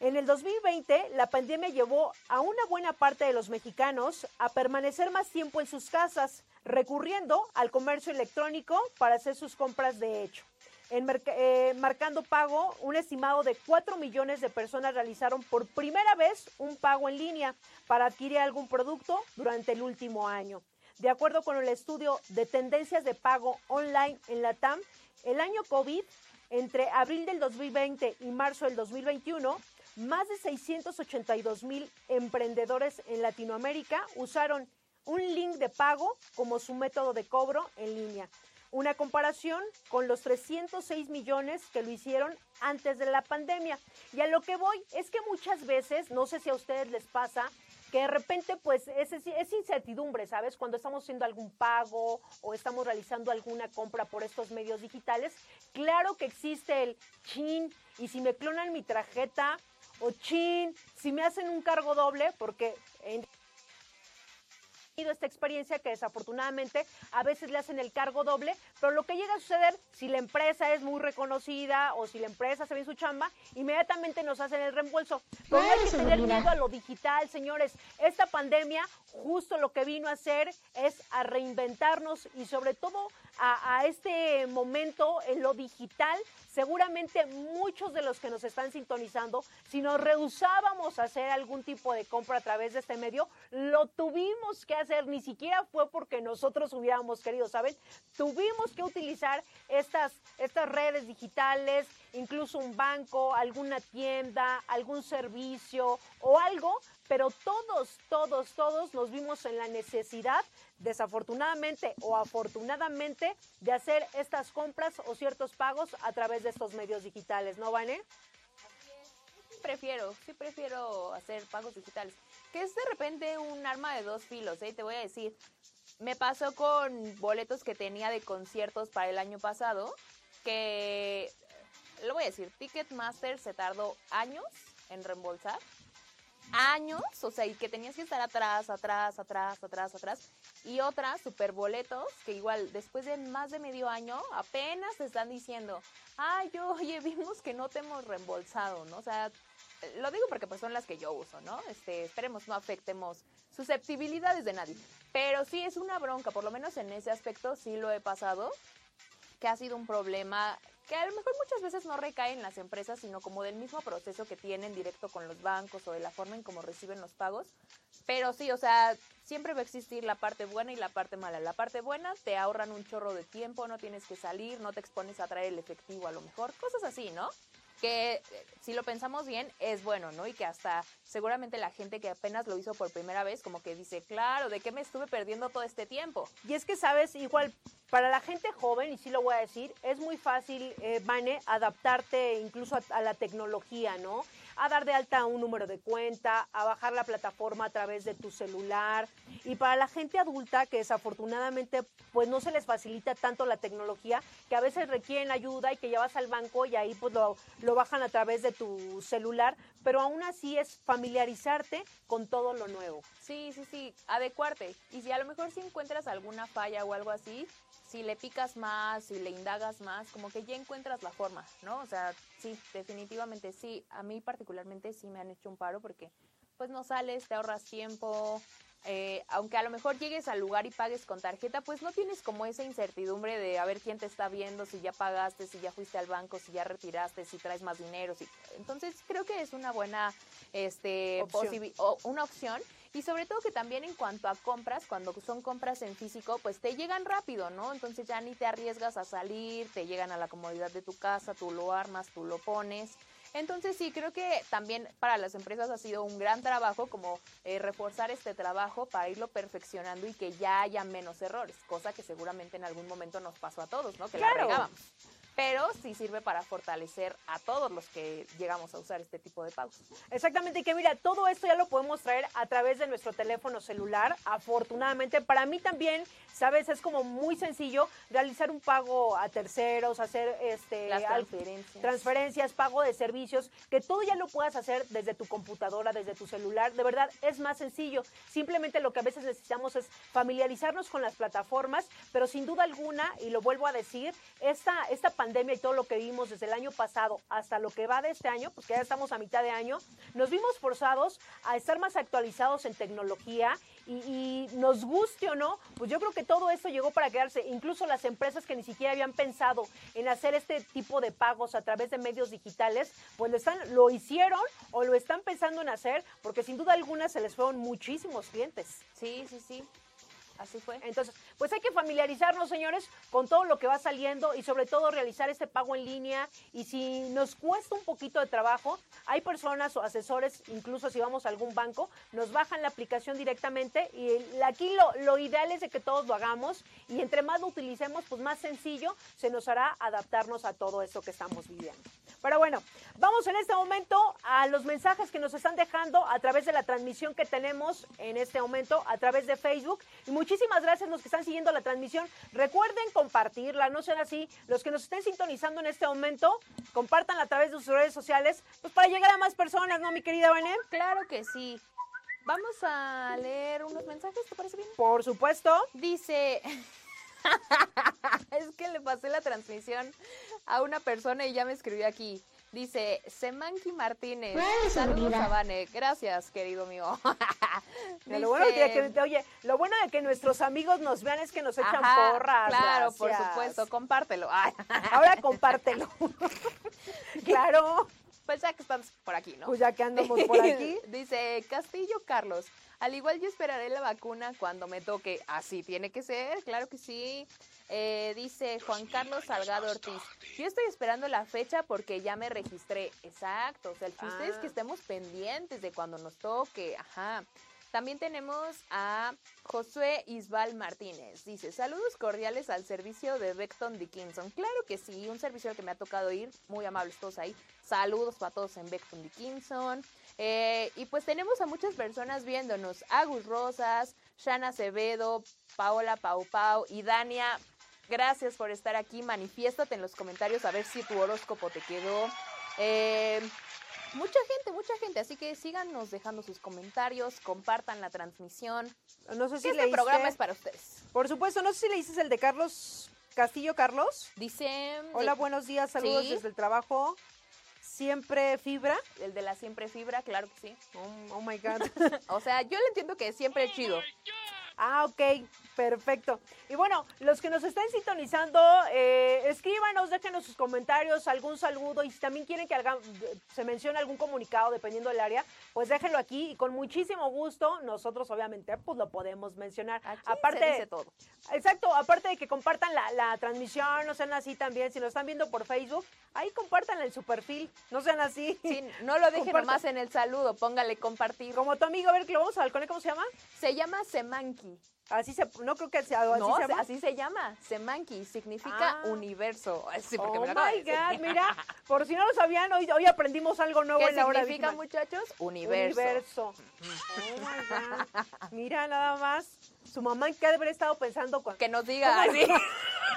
En el 2020, la pandemia llevó a una buena parte de los mexicanos a permanecer más tiempo en sus casas, recurriendo al comercio electrónico para hacer sus compras de hecho. En eh, marcando pago, un estimado de 4 millones de personas realizaron por primera vez un pago en línea para adquirir algún producto durante el último año. De acuerdo con el estudio de tendencias de pago online en la TAM, el año COVID, entre abril del 2020 y marzo del 2021, más de 682 mil emprendedores en Latinoamérica usaron un link de pago como su método de cobro en línea. Una comparación con los 306 millones que lo hicieron antes de la pandemia. Y a lo que voy es que muchas veces, no sé si a ustedes les pasa, que de repente pues es, es, incertidumbre, ¿sabes? Cuando estamos haciendo algún pago o estamos realizando alguna compra por estos medios digitales, claro que existe el chin y si me clonan mi tarjeta o chin, si me hacen un cargo doble, porque en tenido esta experiencia que desafortunadamente a veces le hacen el cargo doble, pero lo que llega a suceder si la empresa es muy reconocida o si la empresa se ve en su chamba, inmediatamente nos hacen el reembolso. Pero no hay que tener miedo a lo digital, señores. Esta pandemia justo lo que vino a hacer es a reinventarnos y sobre todo a, a este momento en lo digital, seguramente muchos de los que nos están sintonizando, si nos rehusábamos a hacer algún tipo de compra a través de este medio, lo tuvimos que hacer, ni siquiera fue porque nosotros hubiéramos querido, ¿saben? Tuvimos que utilizar estas, estas redes digitales, incluso un banco, alguna tienda, algún servicio o algo, pero todos, todos, todos nos vimos en la necesidad, desafortunadamente o afortunadamente, de hacer estas compras o ciertos pagos a través de estos medios digitales, ¿no, Vane? Prefiero, sí prefiero hacer pagos digitales. Que es de repente un arma de dos filos, ¿eh? Te voy a decir. Me pasó con boletos que tenía de conciertos para el año pasado, que, lo voy a decir, Ticketmaster se tardó años en reembolsar. Años, o sea, y que tenías que estar atrás, atrás, atrás, atrás, atrás. Y otras, super boletos, que igual después de más de medio año apenas te están diciendo, ay, oye, vimos que no te hemos reembolsado, ¿no? O sea, lo digo porque pues son las que yo uso, ¿no? Este, esperemos no afectemos susceptibilidades de nadie. Pero sí es una bronca, por lo menos en ese aspecto sí lo he pasado, que ha sido un problema que a lo mejor muchas veces no recae en las empresas, sino como del mismo proceso que tienen directo con los bancos o de la forma en cómo reciben los pagos. Pero sí, o sea, siempre va a existir la parte buena y la parte mala. La parte buena te ahorran un chorro de tiempo, no tienes que salir, no te expones a traer el efectivo a lo mejor, cosas así, ¿no? Que eh, si lo pensamos bien es bueno, ¿no? Y que hasta seguramente la gente que apenas lo hizo por primera vez como que dice, claro, ¿de qué me estuve perdiendo todo este tiempo? Y es que, sabes, igual para la gente joven, y sí lo voy a decir, es muy fácil, eh, Vane, adaptarte incluso a, la tecnología, ¿no? A dar de alta un número de cuenta, a bajar la plataforma a través de tu celular. Y para la gente adulta, que desafortunadamente pues no se les facilita tanto la tecnología, que a veces requieren ayuda y que ya al banco y ahí pues lo, lo bajan a través de tu celular, pero aún así es familiarizarte con todo lo nuevo. Sí, sí, sí, adecuarte. Y si a lo mejor si encuentras alguna falla o algo así, si le picas más, si le indagas más, como que ya encuentras la forma, ¿no? O sea, sí, definitivamente sí. A mí particularmente sí me han hecho un paro porque pues no sales, te ahorras tiempo. Eh, aunque a lo mejor llegues al lugar y pagues con tarjeta, pues no tienes como esa incertidumbre de a ver quién te está viendo, si ya pagaste, si ya fuiste al banco, si ya retiraste, si traes más dinero. Si... Entonces creo que es una buena este, opción. O una opción. Y sobre todo que también en cuanto a compras, cuando son compras en físico, pues te llegan rápido, ¿no? Entonces ya ni te arriesgas a salir, te llegan a la comodidad de tu casa, tú lo armas, tú lo pones. Entonces sí, creo que también para las empresas ha sido un gran trabajo como eh, reforzar este trabajo para irlo perfeccionando y que ya haya menos errores, cosa que seguramente en algún momento nos pasó a todos, ¿no? Que claro. la regábamos. Pero sí sirve para fortalecer a todos los que llegamos a usar este tipo de pagos. Exactamente, y que mira, todo esto ya lo podemos traer a través de nuestro teléfono celular, afortunadamente. Para mí también, sabes, es como muy sencillo realizar un pago a terceros, hacer este Las transferencias. transferencias, pago de servicios, que todo ya lo puedas hacer desde tu computadora, desde tu celular. De verdad, es más sencillo. Simplemente lo que a veces necesitamos es familiarizarnos con las plataformas, pero sin duda alguna, y lo vuelvo a decir, esta, esta pandemia pandemia y todo lo que vimos desde el año pasado hasta lo que va de este año, pues que ya estamos a mitad de año, nos vimos forzados a estar más actualizados en tecnología y, y, nos guste o no, pues yo creo que todo esto llegó para quedarse. Incluso las empresas que ni siquiera habían pensado en hacer este tipo de pagos a través de medios digitales, pues lo, están, lo hicieron o lo están pensando en hacer, porque sin duda alguna se les fueron muchísimos clientes. Sí, sí, sí. Así fue. Entonces, pues hay que familiarizarnos, señores, con todo lo que va saliendo y sobre todo realizar este pago en línea. Y si nos cuesta un poquito de trabajo, hay personas o asesores, incluso si vamos a algún banco, nos bajan la aplicación directamente y aquí lo, lo ideal es de que todos lo hagamos y entre más lo utilicemos, pues más sencillo se nos hará adaptarnos a todo esto que estamos viviendo. Pero bueno, vamos en este momento a los mensajes que nos están dejando a través de la transmisión que tenemos en este momento a través de Facebook. Y muchísimas gracias a los que están siguiendo la transmisión. Recuerden compartirla, no sean así. Los que nos estén sintonizando en este momento, compartanla a través de sus redes sociales, pues para llegar a más personas, ¿no, mi querida Vanem? Claro que sí. Vamos a leer unos mensajes, ¿te parece bien? Por supuesto. Dice, es que le pasé la transmisión a una persona y ya me escribió aquí. Dice, Semanki Martínez. Saludos a Vane. Gracias, querido mío. Dice, lo bueno de que, oye, lo bueno de que nuestros amigos nos vean es que nos echan porras. Claro, por supuesto, compártelo. Ahora compártelo. claro. Pues ya que estamos por aquí, ¿no? Pues ya que andamos por aquí. Dice Castillo Carlos. Al igual yo esperaré la vacuna cuando me toque. Así tiene que ser, claro que sí. Eh, dice Juan Carlos Salgado Ortiz. Yo estoy esperando la fecha porque ya me registré. Exacto. O sea, el chiste es que Ah. estemos pendientes de cuando nos toque. Ajá. También tenemos a Josué Isbal Martínez. Dice, saludos cordiales al servicio de Beckton Dickinson. Claro que sí, un servicio al que me ha tocado ir. Muy amables todos ahí. Saludos para todos en Beckton Dickinson. Eh, y pues tenemos a muchas personas viéndonos. Agus Rosas, Shana Acevedo, Paola Pau Pau y Dania. Gracias por estar aquí. Manifiéstate en los comentarios a ver si tu horóscopo te quedó. Eh, mucha gente, mucha gente. Así que síganos dejando sus comentarios, compartan la transmisión. No sé si este programa es para ustedes. Por supuesto, no sé si le dices el de Carlos Castillo Carlos. Dice. Hola, buenos días, saludos Sí. desde el trabajo. Siempre fibra. El de la siempre fibra, claro que sí. Oh, oh my God. O sea, yo le entiendo que siempre es chido. Ah, ok, perfecto. Y bueno, los que nos estén sintonizando, eh, escríbanos, déjenos sus comentarios, algún saludo y si también quieren que haga- se mencione algún comunicado dependiendo del área, pues déjenlo aquí y con muchísimo gusto nosotros obviamente pues lo podemos mencionar. Aquí aparte, se dice todo. Exacto, aparte de que compartan la, la transmisión, no sean así también, si nos están viendo por Facebook, ahí compártanla en su perfil, no sean así. Sí, no lo dejen Compartan. nomás en el saludo, póngale compartir. Como tu amigo, a ver, que lo vamos a balcones, ¿cómo se llama? Se llama Así se, no creo que sea, así no, se llama. así se llama. Semanki significa Ah. universo. Sí, porque oh me lo my. God, mira, por si no lo sabían, hoy, hoy aprendimos algo nuevo ¿Qué en la hora significa, muchachos? Universo. Universo. Oh my God. Mira nada más, su mamá ha de haber estado pensando cu- Que nos diga, ¿Cómo, así.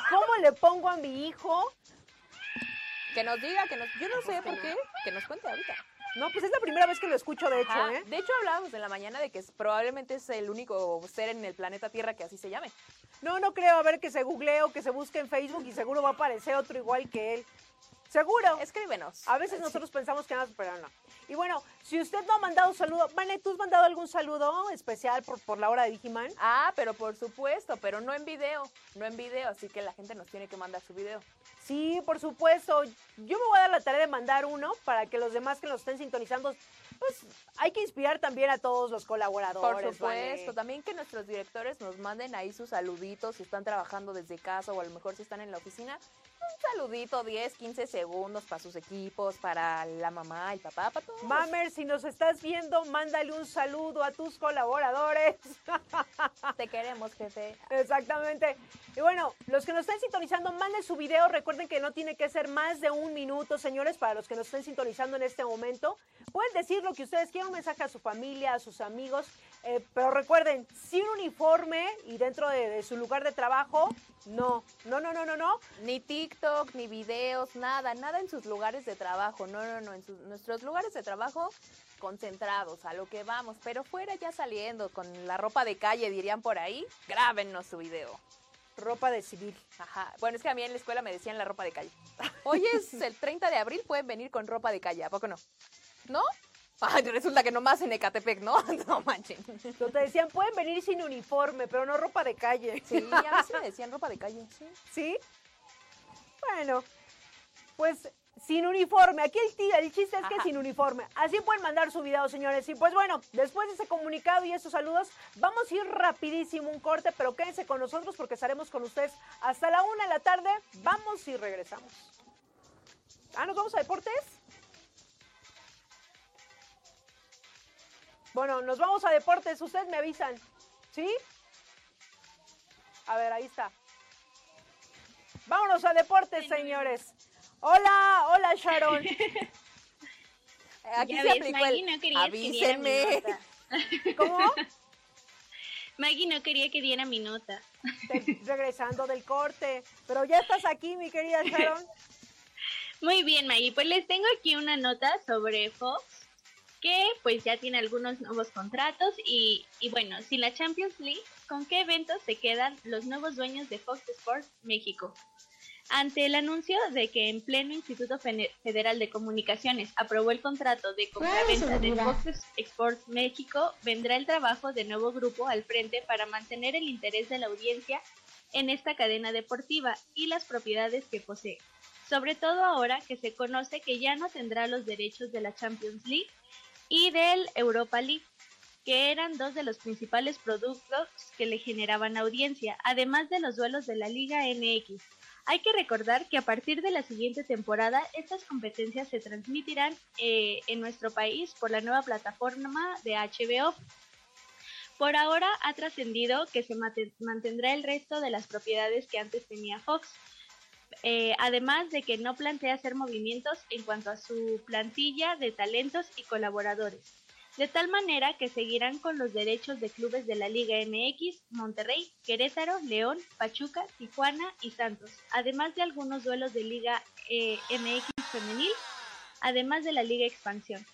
¿Cómo le pongo a mi hijo? que nos diga, que nos... Yo no sé por qué, que nos cuente ahorita. No, pues es la primera vez que lo escucho, de hecho, Ajá. ¿eh? De hecho, hablábamos en la mañana de que es- probablemente es el único ser en el planeta Tierra que así se llame. No, no creo, a ver que se googlee o que se busque en Facebook y seguro va a aparecer otro igual que él. Seguro. Escríbenos. A veces nosotros pensamos que nada, pero no. Y bueno, si usted no ha mandado saludo, Vane, ¿tú has mandado algún saludo especial por, por la hora de Vigiman? Ah, pero por supuesto, pero no en video, no en video, así que la gente nos tiene que mandar su video. Sí, por supuesto. Yo me voy a dar la tarea de mandar uno para que los demás que nos estén sintonizando, pues hay que inspirar también a todos los colaboradores. Por supuesto, Vane. también que nuestros directores nos manden ahí sus saluditos si están trabajando desde casa o a lo mejor si están en la oficina. Un saludito, 10, 15 segundos para sus equipos, para la mamá, el papá, para todos. Mamer, si nos estás viendo, mándale un saludo a tus colaboradores. Te queremos, jefe. Exactamente. Y bueno, los que nos estén sintonizando, manden su video. Recuerden que no tiene que ser más de un minuto, señores, para los que nos estén sintonizando en este momento. Pueden decir lo que ustedes quieran, un mensaje a su familia, a sus amigos. eh, pero recuerden, sin uniforme y dentro de, de su lugar de trabajo, no. No, no, no, no, no. Ni TikTok, ni videos, nada, nada en sus lugares de trabajo. No, no, no, en sus- nuestros lugares de trabajo concentrados, a lo que vamos. Pero fuera ya saliendo con la ropa de calle, dirían por ahí, grábenos su video. Ropa de civil. Ajá. Bueno, es que a mí en la escuela me decían la ropa de calle. Hoy es el 30 de abril, pueden venir con ropa de calle, ¿a poco no? ¿No? Ay, resulta que nomás en Ecatepec, ¿no? No manchen. Lo te decían, pueden venir sin uniforme, pero no ropa de calle. Sí, a mí sí me decían ropa de calle, sí. ¿Sí? Bueno, pues sin uniforme. Aquí el, tí- el chiste es que Ajá. sin uniforme. Así pueden mandar su video, señores. Y pues bueno, después de ese comunicado y esos saludos, vamos a ir rapidísimo un corte, pero quédense con nosotros porque estaremos con ustedes hasta la una de la tarde. Vamos y regresamos. Ah, ¿nos vamos a deportes? Bueno, nos vamos a deportes. Ustedes me avisan. ¿Sí? A ver, ahí está. Vámonos a deportes, señores. Hola, hola Sharon. Aquí Ya se ves, aplicó Maggie el no quería que diera mi avísenme. nota. ¿Cómo? Maggie no quería que diera mi nota. Te- regresando del corte. Pero ya estás aquí, mi querida Sharon. Muy bien, Maggie. Pues les tengo aquí una nota sobre Fox, que pues ya tiene algunos nuevos contratos y, y bueno, sin la Champions League, ¿con qué eventos se quedan los nuevos dueños de Fox Sports México? Ante el anuncio de que en pleno Instituto Federal de Comunicaciones aprobó el contrato de compraventa de Fox Sports México, vendrá el trabajo de nuevo grupo al frente para mantener el interés de la audiencia en esta cadena deportiva y las propiedades que posee. Sobre todo ahora que se conoce que ya no tendrá los derechos de la Champions League y del Europa League, que eran dos de los principales productos que le generaban audiencia, además de los duelos de la Liga MX. Hay que recordar que a partir de la siguiente temporada estas competencias se transmitirán eh, en nuestro país por la nueva plataforma de HBO. Por ahora ha trascendido que se mantendrá el resto de las propiedades que antes tenía Fox, eh, además de que no plantea hacer movimientos en cuanto a su plantilla de talentos y colaboradores, de tal manera que seguirán con los derechos de clubes de la Liga MX, Monterrey, Querétaro, León, Pachuca, Tijuana y Santos, además de algunos duelos de Liga eh, MX femenil, además de la Liga Expansión.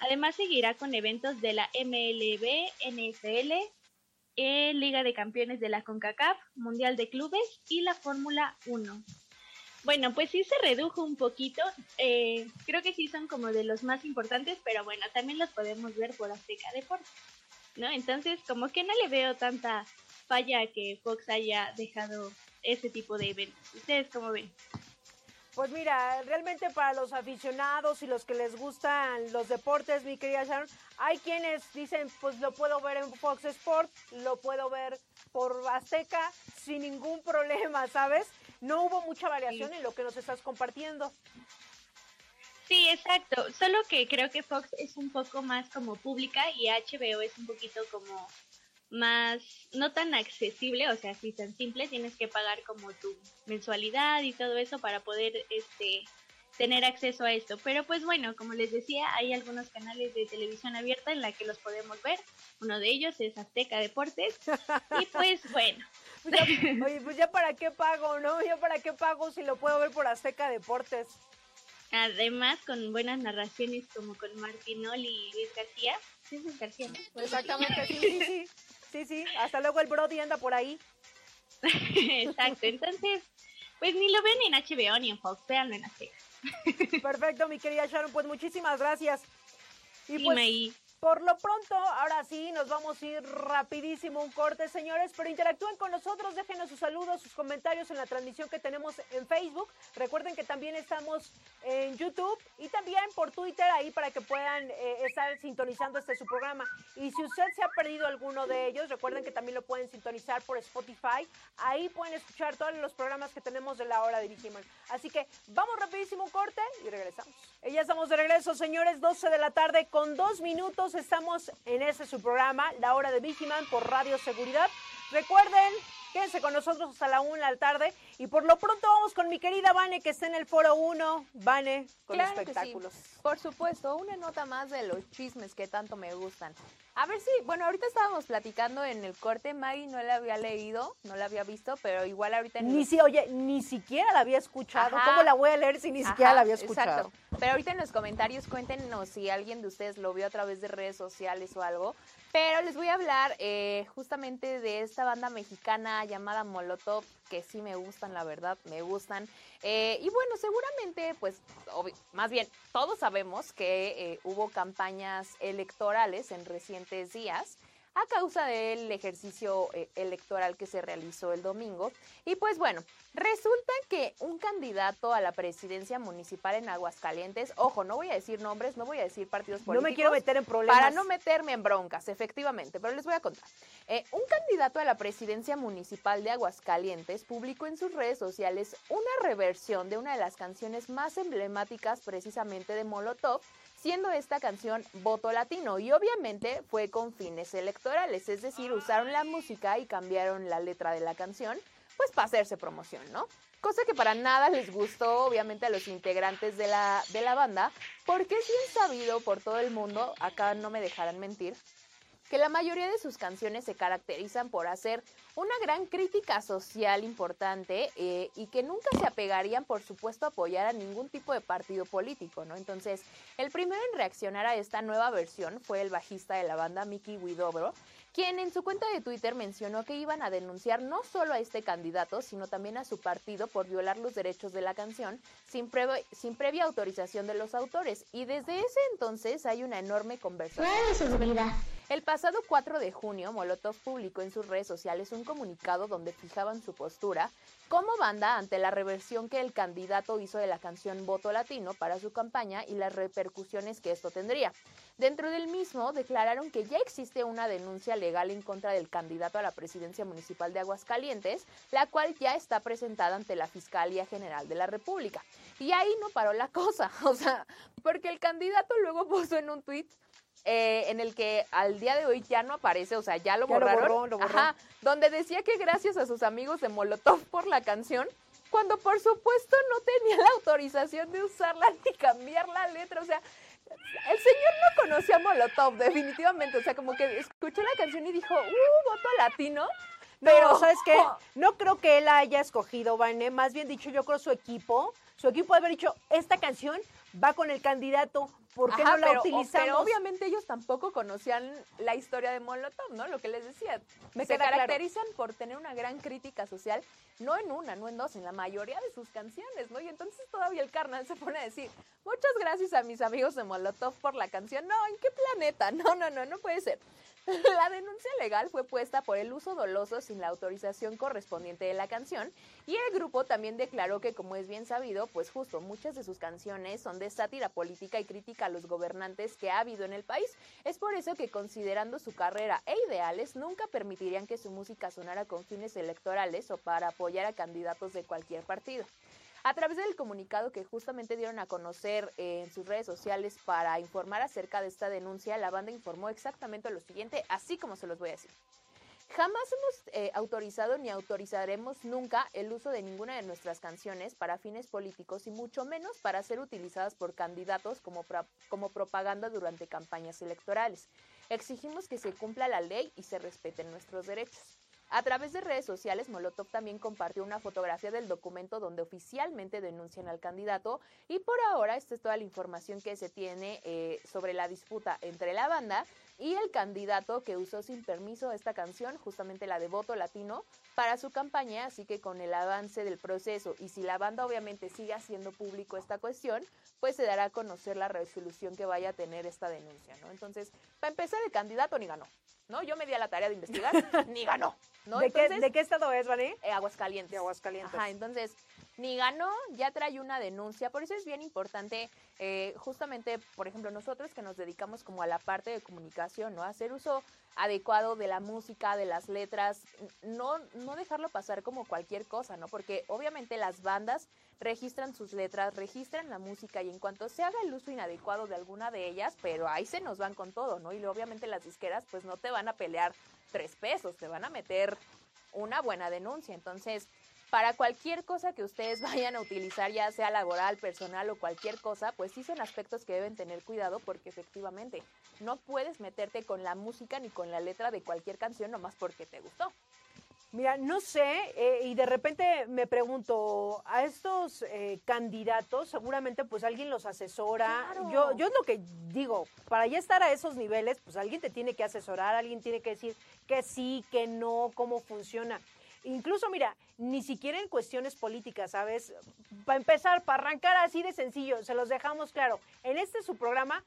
Además seguirá con eventos de la MLB, NFL, eh, Liga de Campeones de la CONCACAF, Mundial de Clubes y la Fórmula 1. Bueno, pues sí se redujo un poquito. eh, creo que sí son como de los más importantes, pero bueno, también los podemos ver por Azteca Deportes, ¿no? Entonces, como que no le veo tanta falla que Fox haya dejado ese tipo de eventos. ¿Ustedes cómo ven? Pues mira, realmente para los aficionados y los que les gustan los deportes, mi querida Sharon, hay quienes dicen, pues lo puedo ver en Fox Sport, lo puedo ver por Azteca sin ningún problema, ¿sabes? No hubo mucha variación en lo que nos estás compartiendo. Sí, exacto. Solo que creo que Fox es un poco más como pública y HBO es un poquito como más, no tan accesible, o sea, así tan simple, tienes que pagar como tu mensualidad y todo eso para poder este tener acceso a esto. Pero pues bueno, como les decía, hay algunos canales de televisión abierta en la que los podemos ver. Uno de ellos es Azteca Deportes. Y pues bueno, Pues ya- oye, pues ya para qué pago, ¿no? Ya para qué pago si lo puedo ver por Azteca Deportes. además con buenas narraciones como con Martinol y Luis García. Sí, Luis García, ¿no? Exactamente, sí, sí, sí. Sí, sí. Hasta luego el Brody anda por ahí. Exacto, entonces, pues ni lo ven en HBO ni en Fox, véanlo en Azteca. Perfecto, mi querida Sharon, pues muchísimas gracias. Y pues. Por lo pronto, ahora sí, nos vamos a ir rapidísimo un corte, señores, pero interactúen con nosotros, déjenos sus saludos, sus comentarios en la transmisión que tenemos en Facebook. Recuerden que también estamos en YouTube y también por Twitter ahí para que puedan eh, estar sintonizando este su programa. Y si usted se ha perdido alguno de ellos, recuerden que también lo pueden sintonizar por Spotify. Ahí pueden escuchar todos los programas que tenemos de la hora de Vigiman. Así que vamos rapidísimo un corte y regresamos. Y ya estamos de regreso, señores, 12 de la tarde con dos minutos. Estamos en ese su programa, La Hora de Vigiman por Radio Seguridad. Recuerden, quédense con nosotros hasta la 1 de la tarde. Y por lo pronto vamos con mi querida Vane, que está en el foro 1. Vane, con Claro que sí. espectáculos. Por supuesto, una nota más de los chismes que tanto me gustan. A ver si, bueno, ahorita estábamos platicando en el corte, Maggie no la había leído, no la había visto, pero igual ahorita en Ni los- si, oye, ni siquiera la había escuchado. Ajá. ¿Cómo la voy a leer si ni siquiera la había escuchado? Exacto. Pero ahorita en los comentarios cuéntenos si alguien de ustedes lo vio a través de redes sociales o algo. Pero les voy a hablar eh, justamente de esta banda mexicana llamada Molotov, que sí me gustan, la verdad, me gustan. Eh, y bueno, seguramente, pues, más bien, todos sabemos que eh, hubo campañas electorales en recientes días a causa del ejercicio eh, electoral que se realizó el domingo. Y pues bueno, resulta que un candidato a la presidencia municipal en Aguascalientes, ojo, no voy a decir nombres, no voy a decir partidos políticos. No me quiero meter en problemas. Para no meterme en broncas, efectivamente, pero les voy a contar. Eh, un candidato a la presidencia municipal de Aguascalientes publicó en sus redes sociales una reversión de una de las canciones más emblemáticas precisamente de Molotov, siendo esta canción voto latino y obviamente fue con fines electorales, es decir, usaron la música y cambiaron la letra de la canción, pues para hacerse promoción, ¿no? Cosa que para nada les gustó obviamente a los integrantes de la, de la banda, porque es bien sabido por todo el mundo, acá no me dejarán mentir, que la mayoría de sus canciones se caracterizan por hacer una gran crítica social importante eh, y que nunca se apegarían, por supuesto, a apoyar a ningún tipo de partido político, ¿no? Entonces, el primero en reaccionar a esta nueva versión fue el bajista de la banda, Mickey Widobro, quien en su cuenta de Twitter mencionó que iban a denunciar no solo a este candidato, sino también a su partido por violar los derechos de la canción sin, sin previa autorización de los autores. Y desde ese entonces hay una enorme conversación. El pasado 4 de junio, Molotov publicó en sus redes sociales un comunicado donde fijaban su postura como banda ante la reversión que el candidato hizo de la canción Voto Latino para su campaña y las repercusiones que esto tendría. Dentro del mismo declararon que ya existe una denuncia legal en contra del candidato a la presidencia municipal de Aguascalientes, la cual ya está presentada ante la Fiscalía General de la República. Y ahí no paró la cosa, o sea, porque el candidato luego puso en un tuit eh, en el que al día de hoy ya no aparece, o sea, ya lo borraron. Ajá, donde decía que gracias a sus amigos de Molotov por la canción, cuando por supuesto no tenía la autorización de usarla ni cambiar la letra, o sea, el señor no conocía a Molotov, definitivamente, o sea, como que escuchó la canción y dijo, uh, voto latino. Pero, ¿sabes qué? No creo que él haya escogido, Vane, más bien dicho, yo creo su equipo, su equipo haber dicho, esta canción va con el candidato, ¿por qué no la utilizamos? Pero obviamente ellos tampoco conocían la historia de Molotov, ¿no? Lo que les decía. Me se caracterizan por tener una gran crítica social, no en una, no en dos, en la mayoría de sus canciones, ¿no? Y entonces todavía el carnal se pone a decir, muchas gracias a mis amigos de Molotov por la canción. No, ¿en qué planeta? No, no, no, no puede ser. La denuncia legal fue puesta por el uso doloso sin la autorización correspondiente de la canción y el grupo también declaró que como es bien sabido, pues justo muchas de sus canciones son de sátira política y crítica a los gobernantes que ha habido en el país. Es por eso que considerando su carrera e ideales, nunca permitirían que su música sonara con fines electorales o para apoyar a candidatos de cualquier partido. A través del comunicado que justamente dieron a conocer en sus redes sociales para informar acerca de esta denuncia, la banda informó exactamente lo siguiente, así como se los voy a decir. Jamás hemos eh, autorizado ni autorizaremos nunca el uso de ninguna de nuestras canciones para fines políticos y mucho menos para ser utilizadas por candidatos como, como propaganda durante campañas electorales. Exigimos que se cumpla la ley y se respeten nuestros derechos. A través de redes sociales, Molotov también compartió una fotografía del documento donde oficialmente denuncian al candidato y por ahora esta es toda la información que se tiene eh, sobre la disputa entre la banda y el candidato que usó sin permiso esta canción, justamente la de Voto Latino, para su campaña, así que con el avance del proceso y si la banda obviamente sigue haciendo público esta cuestión, pues se dará a conocer la resolución que vaya a tener esta denuncia, ¿no? Entonces, para empezar, el candidato ni ganó, ¿no? Yo me di a la tarea de investigar, ni ganó, ¿no? ¿De, qué, ¿De, qué, estado es, Vale? Eh, Aguascalientes. De Aguascalientes. Ajá, entonces, ni ganó, ya trae una denuncia. Por eso es bien importante, eh, justamente, por ejemplo, nosotros que nos dedicamos como a la parte de comunicación, ¿no? Hacer uso adecuado de la música, de las letras, no, no dejarlo pasar como cualquier cosa, ¿no? Porque obviamente las bandas registran sus letras, registran la música y en cuanto se haga el uso inadecuado de alguna de ellas, pero ahí se nos van con todo, ¿no? Y obviamente las disqueras pues no te van a pelear tres pesos, te van a meter una buena denuncia. Entonces, para cualquier cosa que ustedes vayan a utilizar, ya sea laboral, personal o cualquier cosa, pues sí son aspectos que deben tener cuidado porque efectivamente no puedes meterte con la música ni con la letra de cualquier canción nomás porque te gustó. Mira, no sé, eh, y de repente me pregunto, a estos eh, candidatos seguramente pues alguien los asesora. Yo, yo es lo que digo, para ya estar a esos niveles, pues alguien te tiene que asesorar, alguien tiene que decir que sí, que no, cómo funciona. Incluso mira, ni siquiera en cuestiones políticas, ¿sabes? Para empezar, para arrancar así de sencillo, se los dejamos claro. En este su programa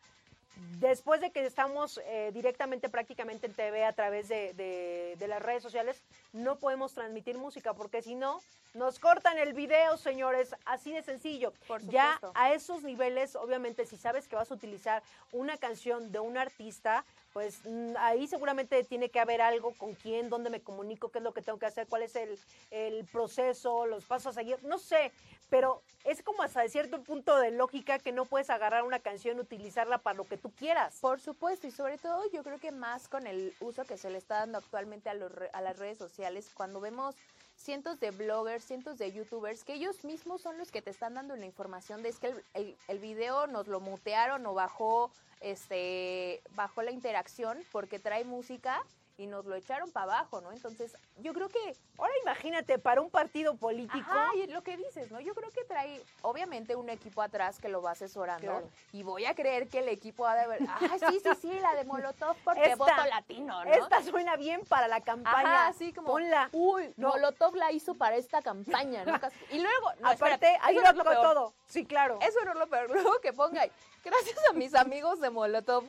después de que estamos eh, directamente prácticamente en TV a través de, las redes sociales, no podemos transmitir música porque si no, nos cortan el video, señores, así de sencillo. ya a esos niveles, obviamente, si sabes que vas a utilizar una canción de un artista, pues mm, ahí seguramente tiene que haber algo con quién, dónde me comunico, qué es lo que tengo que hacer, cuál es el, el proceso, los pasos a seguir, no sé, pero es como hasta cierto punto de lógica que no puedes agarrar una canción y utilizarla para lo que tú quieras. Por supuesto, y sobre todo yo creo que más con el uso que se le está dando actualmente a, los, a las redes sociales, cuando vemos cientos de bloggers, cientos de youtubers, que ellos mismos son los que te están dando la información de es que el, el, video nos lo mutearon o bajó, este, bajó la interacción porque trae música y nos lo echaron para abajo, ¿no? Entonces, yo creo que... Ahora imagínate, para un partido político... Ajá, y lo que dices, ¿no? Yo creo que trae, obviamente, un equipo atrás que lo va asesorando. Claro. Y voy a creer que el equipo ha de ver... Ah, sí, sí, sí, la de Molotov porque esta, voto latino, ¿no? Esta suena bien para la campaña. Ajá, así como... Ponla. Uy, no. Molotov la hizo para esta campaña, ¿no? Y luego... No, Aparte, ahí lo no todo. Sí, claro. Eso no es lo peor. Luego que ponga... Gracias a mis amigos de Molotov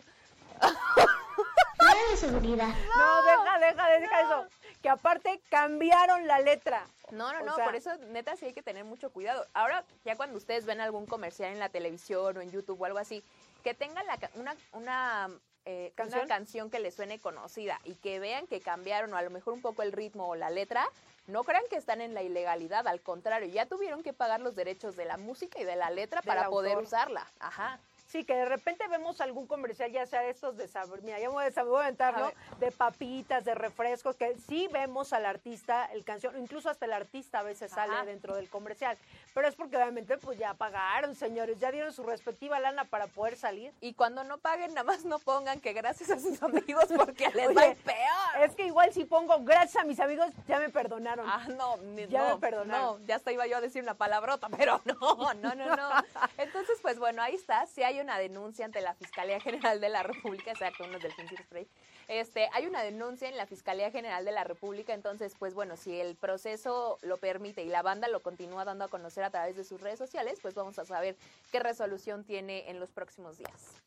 de seguridad. No, deja, deja, deja eso. Que aparte cambiaron la letra. No, no, no, sea, por eso neta sí hay que tener mucho cuidado. Ahora, ya cuando ustedes ven algún comercial en la televisión o en YouTube o algo así, que tengan la, una, una, eh, ¿Canción? una canción que les suene conocida y que vean que cambiaron o a lo mejor un poco el ritmo o la letra, no crean que están en la ilegalidad, al contrario, ya tuvieron que pagar los derechos de la música y de la letra para autor. poder usarla. Ajá. Sí, que de repente vemos algún comercial, ya sea estos de sabor, mira, ya me voy a, voy a aventar, ¿no? De papitas, de refrescos, que sí vemos al artista, el canción, incluso hasta el artista a veces Ajá. sale dentro del comercial. Pero es porque obviamente pues ya pagaron, señores, ya dieron su respectiva lana para poder salir. Y cuando no paguen, nada más no pongan que gracias a sus amigos porque les va peor. Es que igual si pongo gracias a mis amigos, ya me perdonaron. Ah, no, ya no, me perdonaron. No, ya hasta iba yo a decir una palabrota, pero no, no, no, no. Entonces, pues bueno, ahí está. Si hay una denuncia ante la Fiscalía General de la República, exacto, uno del Principio Spray. Este, hay una denuncia en la Fiscalía General de la República, entonces, pues bueno, si el proceso lo permite y la banda lo continúa dando a conocer a través de sus redes sociales, pues vamos a saber qué resolución tiene en los próximos días.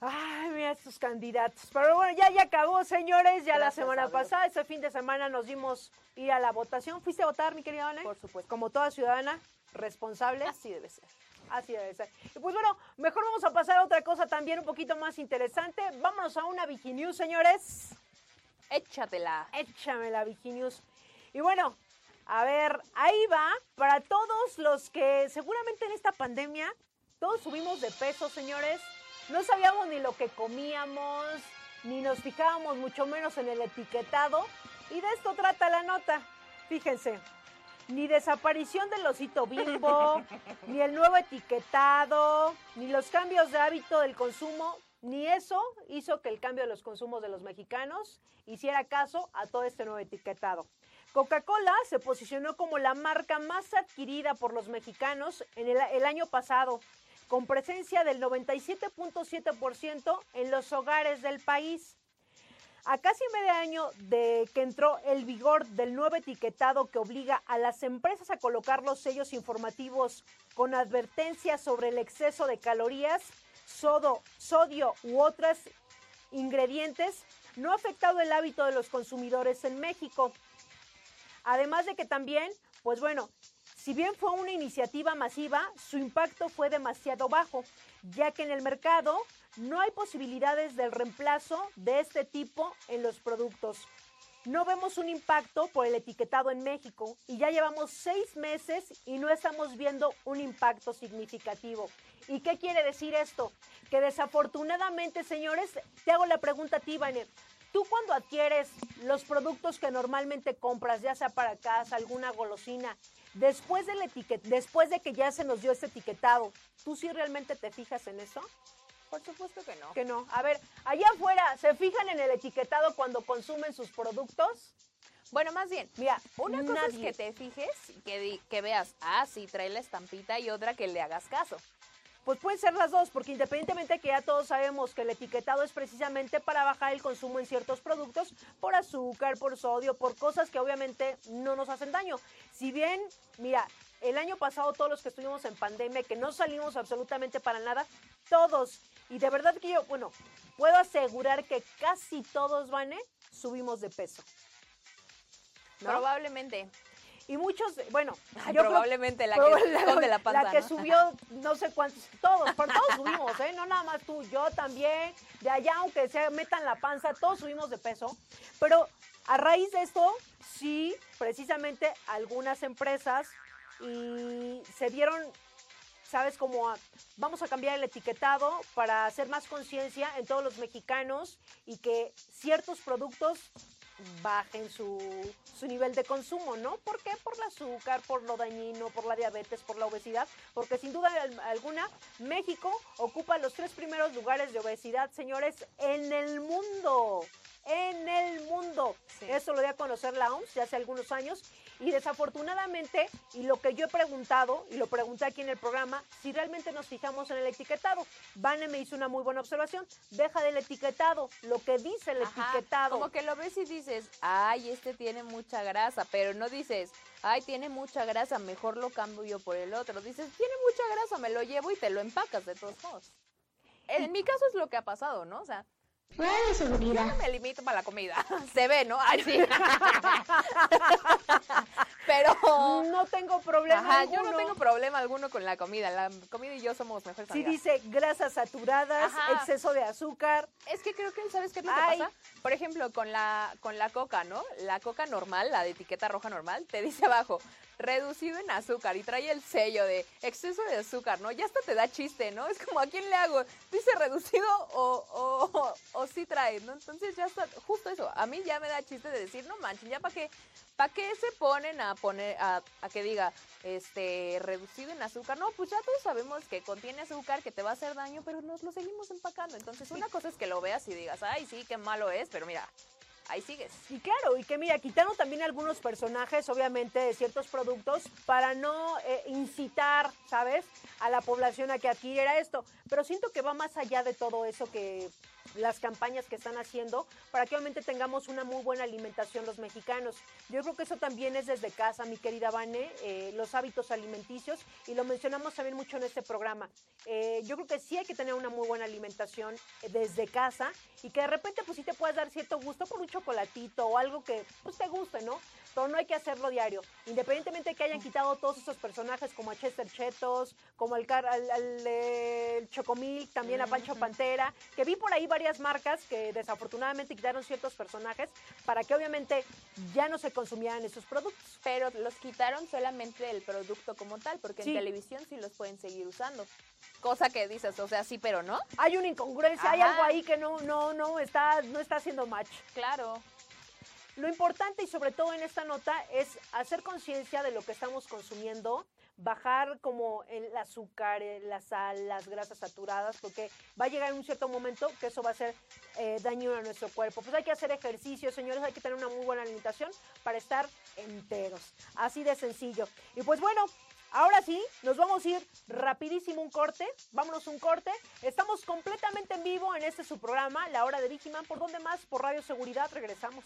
Ay, mira estos candidatos. Pero bueno, ya, ya acabó, señores. Ya Gracias, la semana pasada, este fin de semana nos dimos ir a la votación. ¿Fuiste a votar, mi querida Ana? Por supuesto. Como toda ciudadana responsable. Así debe ser. Así ser. Y pues bueno, mejor vamos a pasar a otra cosa también un poquito más interesante. Vámonos a una Viginews, señores. Échatela. Échame la Viginews. Y bueno, a ver, ahí va. Para todos los que seguramente en esta pandemia, todos subimos de peso, señores. No sabíamos ni lo que comíamos, ni nos fijábamos mucho menos en el etiquetado. Y de esto trata la nota. Fíjense, ni desaparición del osito bimbo, ni el nuevo etiquetado, ni los cambios de hábito del consumo, ni eso hizo que el cambio de los consumos de los mexicanos hiciera caso a todo este nuevo etiquetado. Coca-Cola se posicionó como la marca más adquirida por los mexicanos en el, el año pasado, con presencia del 97.7% en los hogares del país. A casi medio año de que entró el vigor del nuevo etiquetado que obliga a las empresas a colocar los sellos informativos con advertencias sobre el exceso de calorías, sodo, sodio u otros ingredientes, no ha afectado el hábito de los consumidores en México. Además de que también, pues bueno, si bien fue una iniciativa masiva, su impacto fue demasiado bajo, ya que en el mercado no hay posibilidades del reemplazo de este tipo en los productos. No vemos un impacto por el etiquetado en México y ya llevamos seis meses y no estamos viendo un impacto significativo. ¿Y qué quiere decir esto? Que desafortunadamente, señores, te hago la pregunta a ti. Tú cuando adquieres los productos que normalmente compras, ya sea para casa, alguna golosina, después del después de que ya se nos dio este etiquetado, ¿tú sí realmente te fijas en eso? Por supuesto que no. Que no. A ver, allá afuera, ¿se fijan en el etiquetado cuando consumen sus productos? Bueno, más bien, mira, una cosa Nadie. es que te fijes, que, que veas, ah, sí, trae la estampita y otra que le hagas caso. pues pueden ser las dos, porque independientemente que ya todos sabemos que el etiquetado es precisamente para bajar el consumo en ciertos productos por azúcar, por sodio, por cosas que obviamente no nos hacen daño. Si bien, mira, el año pasado todos los que estuvimos en pandemia, que no salimos absolutamente para nada, todos, y de verdad que yo, bueno, puedo asegurar que casi todos, Vane, subimos de peso. ¿no? Probablemente. Y muchos, bueno, creo- probablemente la que la panza, que ¿no? subió, no sé cuántos, todos, pero todos subimos, ¿eh? No nada más tú, yo también, de allá, aunque se metan la panza, todos subimos de peso. Pero a raíz de esto, sí, precisamente algunas empresas y se dieron, ¿sabes? Como vamos a cambiar el etiquetado para hacer más conciencia en todos los mexicanos y que ciertos productos bajen su, su nivel de consumo, ¿no? ¿Por qué? Por el azúcar, por lo dañino, por la diabetes, por la obesidad, porque sin duda al- alguna México ocupa los tres primeros lugares de obesidad, señores, en el mundo, en el mundo. Sí. Eso lo dio a conocer la OMS ya hace algunos años y desafortunadamente, y lo que yo he preguntado, y lo pregunté aquí en el programa, si realmente nos fijamos en el etiquetado. Vane me hizo una muy buena observación, deja del etiquetado, lo que dice el Ajá, etiquetado. Como que lo ves y dices, ay, este tiene mucha grasa, pero no dices, ay, tiene mucha grasa, mejor lo cambio yo por el otro. Dices, tiene mucha grasa, me lo llevo y te lo empacas de todos modos. En mi caso es lo que ha pasado, ¿no? O sea, Radio seguridad. no me limito para la comida. Se ve, ¿no? Ay, sí. pero... No tengo problema Ajá, yo no alguno. tengo problema alguno con la comida. La comida y yo somos mejores Si amigas. dice grasas saturadas, Ajá. exceso de azúcar. Es que creo que, ¿sabes qué es lo que Ay. pasa? Por ejemplo, con la, con la coca, ¿no? La coca normal, la de etiqueta roja normal, te dice abajo, reducido en azúcar y trae el sello de exceso de azúcar, ¿no? Ya hasta te da chiste, ¿no? Es como, ¿a quién le hago? ¿Dice reducido o, o, o, o sí trae, ¿no? Entonces ya está, justo eso, a mí ya me da chiste de decir, no manchen, ya para qué, para qué se ponen a poner, a, a que diga, este, reducido en azúcar. No, pues ya todos sabemos que contiene azúcar, que te va a hacer daño, pero nos lo seguimos empacando. Entonces, una cosa es que lo veas y digas, ay, sí, qué malo es, pero mira, ahí sigues. Y claro, y que mira, quitaron también algunos personajes, obviamente, de ciertos productos para no eh, incitar, ¿sabes? A la población a que adquiriera esto. Pero siento que va más allá de todo eso que las campañas que están haciendo para que obviamente tengamos una muy buena alimentación los mexicanos. Yo creo que eso también es desde casa, mi querida Vane, eh, los hábitos alimenticios y lo mencionamos también mucho en este programa. Eh, yo creo que sí hay que tener una muy buena alimentación eh, desde casa y que de repente pues sí te puedas dar cierto gusto por un chocolatito o algo que pues te guste, ¿no? Pero no hay que hacerlo diario. Independientemente de que hayan quitado todos esos personajes como a Chester Chetos, como el, car al, al, eh, el Chocomilk, también a Pancho Pantera, que vi por ahí varias marcas que desafortunadamente quitaron ciertos personajes para que obviamente ya no se consumieran esos productos. Pero los quitaron solamente del producto como tal, porque Sí. en televisión sí los pueden seguir usando. Cosa que dices, o sea, sí, pero no. Hay una incongruencia, hay algo ahí que no, no, no está, no está haciendo match. Claro. Lo importante y sobre todo en esta nota es hacer conciencia de lo que estamos consumiendo, bajar como el azúcar, eh, la sal, las grasas saturadas, porque va a llegar un cierto momento que eso va a hacer eh, daño a nuestro cuerpo. Pues hay que hacer ejercicio, señores, hay que tener una muy buena alimentación para estar enteros. Así de sencillo. Y pues bueno, Ahora sí, nos vamos a ir rapidísimo un corte. Vámonos un corte. Estamos completamente en vivo en este su programa, La Hora de Vigiman. ¿Por dónde más? Por Radio Seguridad. Regresamos.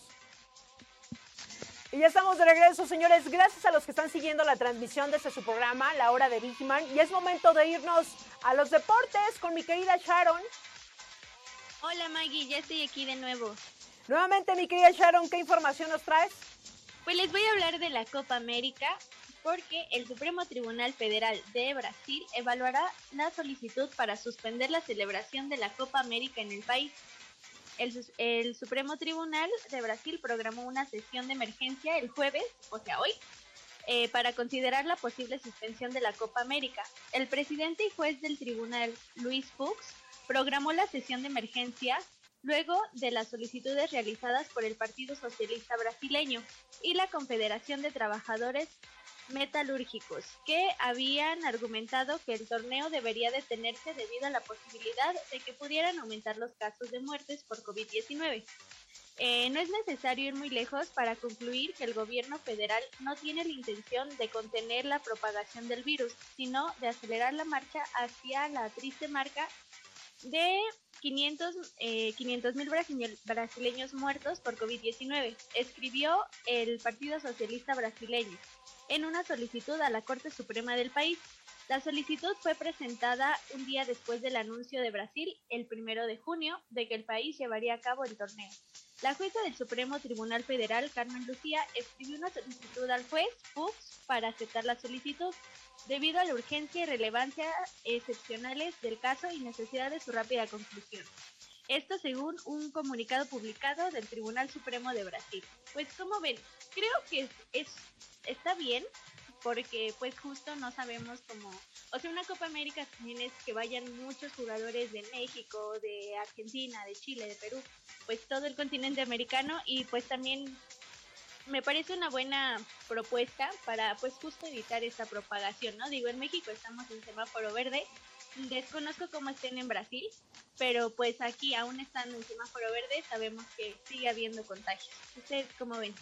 Y ya estamos de regreso, señores. Gracias a los que están siguiendo la transmisión de este su programa, La Hora de Vigiman. Y es momento de irnos a los deportes con mi querida Sharon. Hola Maggie, ya estoy aquí de nuevo. Nuevamente, mi querida Sharon, ¿qué información nos traes? Pues les voy a hablar de la Copa América porque el Supremo Tribunal Federal de Brasil evaluará la solicitud para suspender la celebración de la Copa América en el país. El, el Supremo Tribunal de Brasil programó una sesión de emergencia el jueves, o sea hoy, eh, para considerar la posible suspensión de la Copa América. El presidente y juez del tribunal, Luis Fuchs, programó la sesión de emergencia luego de las solicitudes realizadas por el Partido Socialista Brasileño y la Confederación de Trabajadores Metalúrgicos, que habían argumentado que el torneo debería detenerse debido a la posibilidad de que pudieran aumentar los casos de muertes por COVID-19. Eh, no es necesario ir muy lejos para concluir que el gobierno federal no tiene la intención de contener la propagación del virus, sino de acelerar la marcha hacia la triste marca de 500 eh, mil brasileños muertos por COVID-19, escribió el Partido Socialista Brasileño en una solicitud a la Corte Suprema del país. La solicitud fue presentada un día después del anuncio de Brasil, el primero de junio, de que el país llevaría a cabo el torneo. La jueza del Supremo Tribunal Federal, Carmen Lucía, escribió una solicitud al juez Fuchs para aceptar la solicitud, debido a la urgencia y relevancia excepcionales del caso y necesidad de su rápida conclusión. Esto según un comunicado publicado del Tribunal Supremo de Brasil. Pues como ven, creo que es, está bien porque pues justo no sabemos cómo, o sea, una Copa América también es que vayan muchos jugadores de México, de Argentina, de Chile, de Perú, pues todo el continente americano y pues también me parece una buena propuesta para pues justo evitar esta propagación, ¿no? Digo, en México estamos en semáforo verde, desconozco cómo estén en Brasil, pero pues aquí aún estando en semáforo verde sabemos que sigue habiendo contagios. ¿Ustedes cómo ven?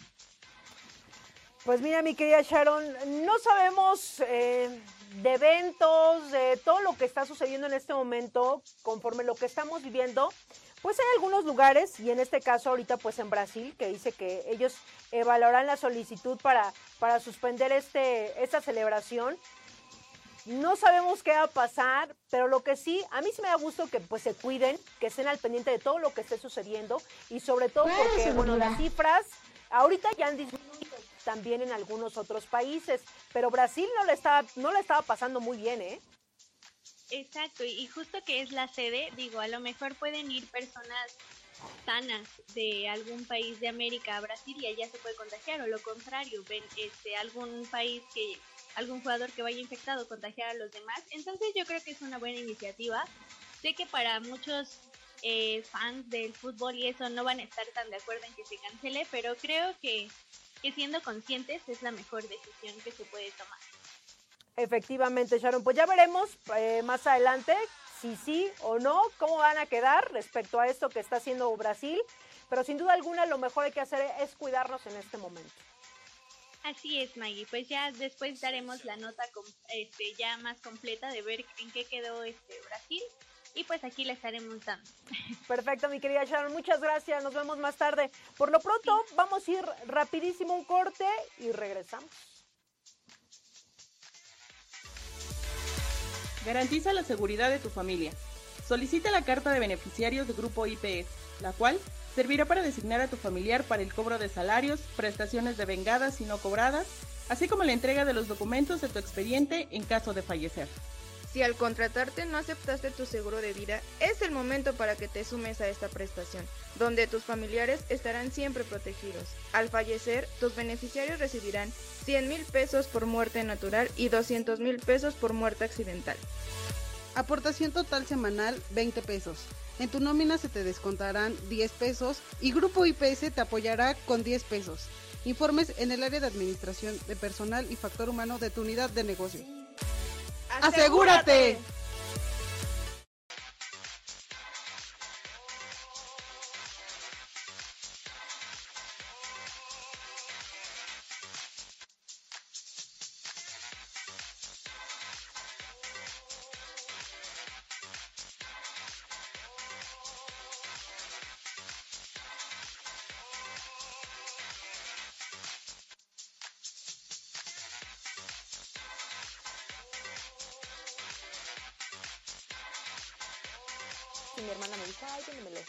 Pues mira, mi querida Sharon, no sabemos eh, de eventos, de todo lo que está sucediendo en este momento, conforme lo que estamos viviendo. Pues hay algunos lugares, y en este caso ahorita pues en Brasil, que dice que ellos evaluarán la solicitud para, para suspender este, esta celebración. No sabemos qué va a pasar, pero lo que sí, a mí sí me da gusto que pues se cuiden, que estén al pendiente de todo lo que esté sucediendo y sobre todo porque, bueno, las cifras ahorita ya han disminuido también en algunos otros países, pero Brasil no le estaba, no le estaba pasando muy bien, ¿eh? Exacto, y justo que es la sede, digo, a lo mejor pueden ir personas sanas de algún país de América a Brasil y allá se puede contagiar, o lo contrario, ven este algún país que algún jugador que vaya infectado contagiar a los demás. Entonces yo creo que es una buena iniciativa. Sé que para muchos eh, fans del fútbol y eso no van a estar tan de acuerdo en que se cancele, pero creo que que siendo conscientes es la mejor decisión que se puede tomar. Efectivamente, Sharon. Pues ya veremos eh, más adelante si sí o no, cómo van a quedar respecto a esto que está haciendo Brasil. Pero sin duda alguna lo mejor hay que hacer es cuidarnos en este momento. Así es, Maggie. Pues ya después daremos la nota este, ya más completa de ver en qué quedó este Brasil y pues aquí le estaremos dando. Perfecto, mi querida Sharon, muchas gracias, nos vemos más tarde. Por lo pronto, vamos a ir rapidísimo un corte y regresamos. Garantiza la seguridad de tu familia. Solicita la carta de beneficiarios de Grupo IPS, la cual servirá para designar a tu familiar para el cobro de salarios, prestaciones de vengadas y no cobradas, así como la entrega de los documentos de tu expediente en caso de fallecer. Si al contratarte no aceptaste tu seguro de vida, es el momento para que te sumes a esta prestación, donde tus familiares estarán siempre protegidos. Al fallecer, tus beneficiarios recibirán 100 mil pesos por muerte natural y 200 mil pesos por muerte accidental. Aportación total semanal 20 pesos. En tu nómina se te descontarán 10 pesos y Grupo IPS te apoyará con 10 pesos. Informes en el área de administración de personal y factor humano de tu unidad de negocio. ¡Asegúrate! Mi hermana me dice, ay, lee.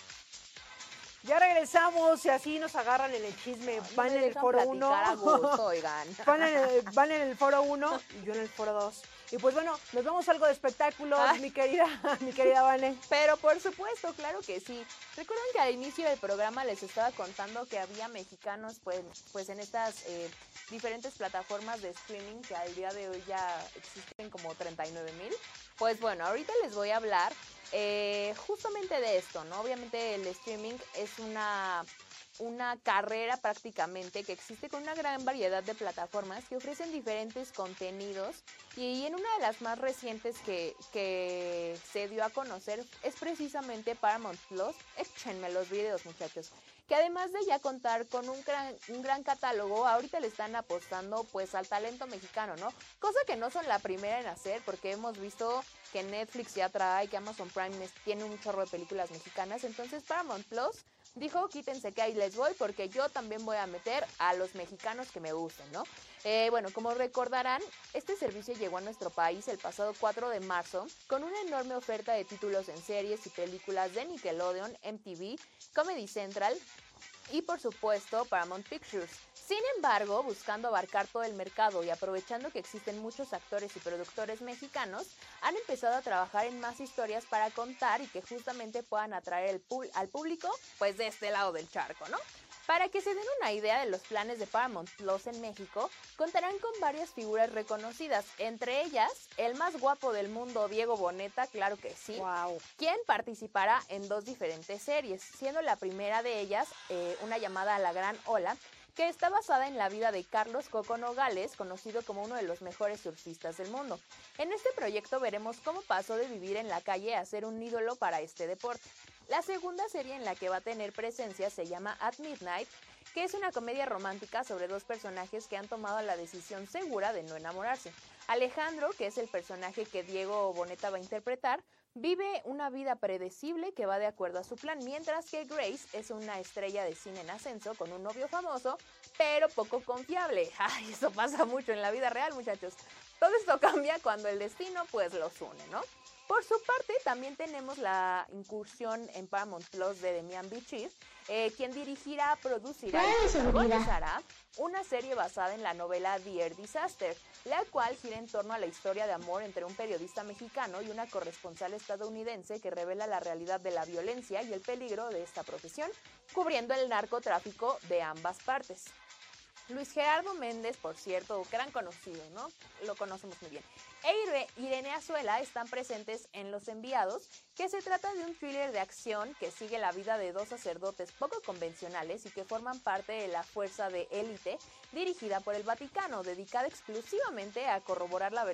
Ya regresamos y así nos agarran en el chisme. van en el foro 1. van, en el, van en el foro 1 y yo en el foro 2. Y pues bueno, nos vamos a algo de espectáculos, mi querida, mi querida Vane. Pero por supuesto, claro que sí. Recuerden que al inicio del programa les estaba contando que había mexicanos pues, pues en estas eh, diferentes plataformas de streaming que al día de hoy ya existen como 39 mil. Pues bueno, ahorita les voy a hablar eh, justamente de esto, ¿no? Obviamente el streaming es una una carrera prácticamente que existe con una gran variedad de plataformas que ofrecen diferentes contenidos y en una de las más recientes que, se dio a conocer es precisamente Paramount Plus. Échenme los videos muchachos que además de ya contar con un gran, un gran catálogo, ahorita le están apostando pues al talento mexicano, ¿no? Cosa que no son la primera en hacer, porque hemos visto que Netflix ya trae, que Amazon Prime tiene un chorro de películas mexicanas, entonces Paramount Plus dijo quítense que ahí les voy porque yo también voy a meter a los mexicanos que me gusten, ¿no? Eh, bueno, como recordarán, este servicio llegó a nuestro país el pasado 4 de marzo con una enorme oferta de títulos en series y películas de Nickelodeon, MTV, Comedy Central y por supuesto Paramount Pictures. Sin embargo, buscando abarcar todo el mercado y aprovechando que existen muchos actores y productores mexicanos, han empezado a trabajar en más historias para contar y que justamente puedan atraer al público pues de este lado del charco, ¿no? Para que se den una idea de los planes de Paramount Plus en México, contarán con varias figuras reconocidas, entre ellas el más guapo del mundo, Diego Boneta, claro que sí, wow. quien participará en dos diferentes series, siendo la primera de ellas eh, una llamada a la Gran Ola, que está basada en la vida de Carlos Coco Nogales, conocido como uno de los mejores surfistas del mundo. En este proyecto veremos cómo pasó de vivir en la calle a ser un ídolo para este deporte. La segunda serie en la que va a tener presencia se llama At Midnight, que es una comedia romántica sobre dos personajes que han tomado la decisión segura de no enamorarse. Alejandro, que es el personaje que Diego Boneta va a interpretar, vive una vida predecible que va de acuerdo a su plan, mientras que Grace es una estrella de cine en ascenso con un novio famoso, pero poco confiable. Ay, eso pasa mucho en la vida real, muchachos. Todo esto cambia cuando el destino pues los une, ¿no? Por su parte, también tenemos la incursión en Paramount Plus de Demian Bichir, eh, quien dirigirá, producirá y protagonizará una serie basada en la novela Dear Disaster, la cual gira en torno a la historia de amor entre un periodista mexicano y una corresponsal estadounidense que revela la realidad de la violencia y el peligro de esta profesión, cubriendo el narcotráfico de ambas partes. Luis Gerardo Méndez, por cierto, gran conocido, ¿no? Lo conocemos muy bien. E Irene Azuela están presentes en Los Enviados, que se trata de un thriller de acción que sigue la vida de dos sacerdotes poco convencionales y que forman parte de la fuerza de élite dirigida por el Vaticano, dedicada exclusivamente a corroborar la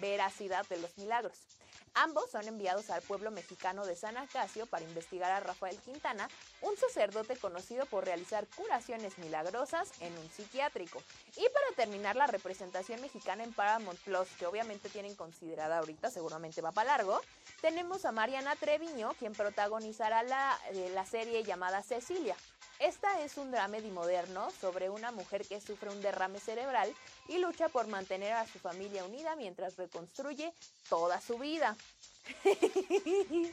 veracidad de los milagros. Ambos son enviados al pueblo mexicano de San Acacio para investigar a Rafael Quintana, un sacerdote conocido por realizar curaciones milagrosas en un psiquiátrico. Y para terminar la representación mexicana en Paramount Plus, que obviamente tienen considerada ahorita, seguramente va para largo, tenemos a Mariana Treviño, quien protagonizará la, eh, la serie llamada Cecilia. Esta es un dramedy moderno sobre una mujer que sufre un derrame cerebral y lucha por mantener a su familia unida mientras reconstruye toda su vida.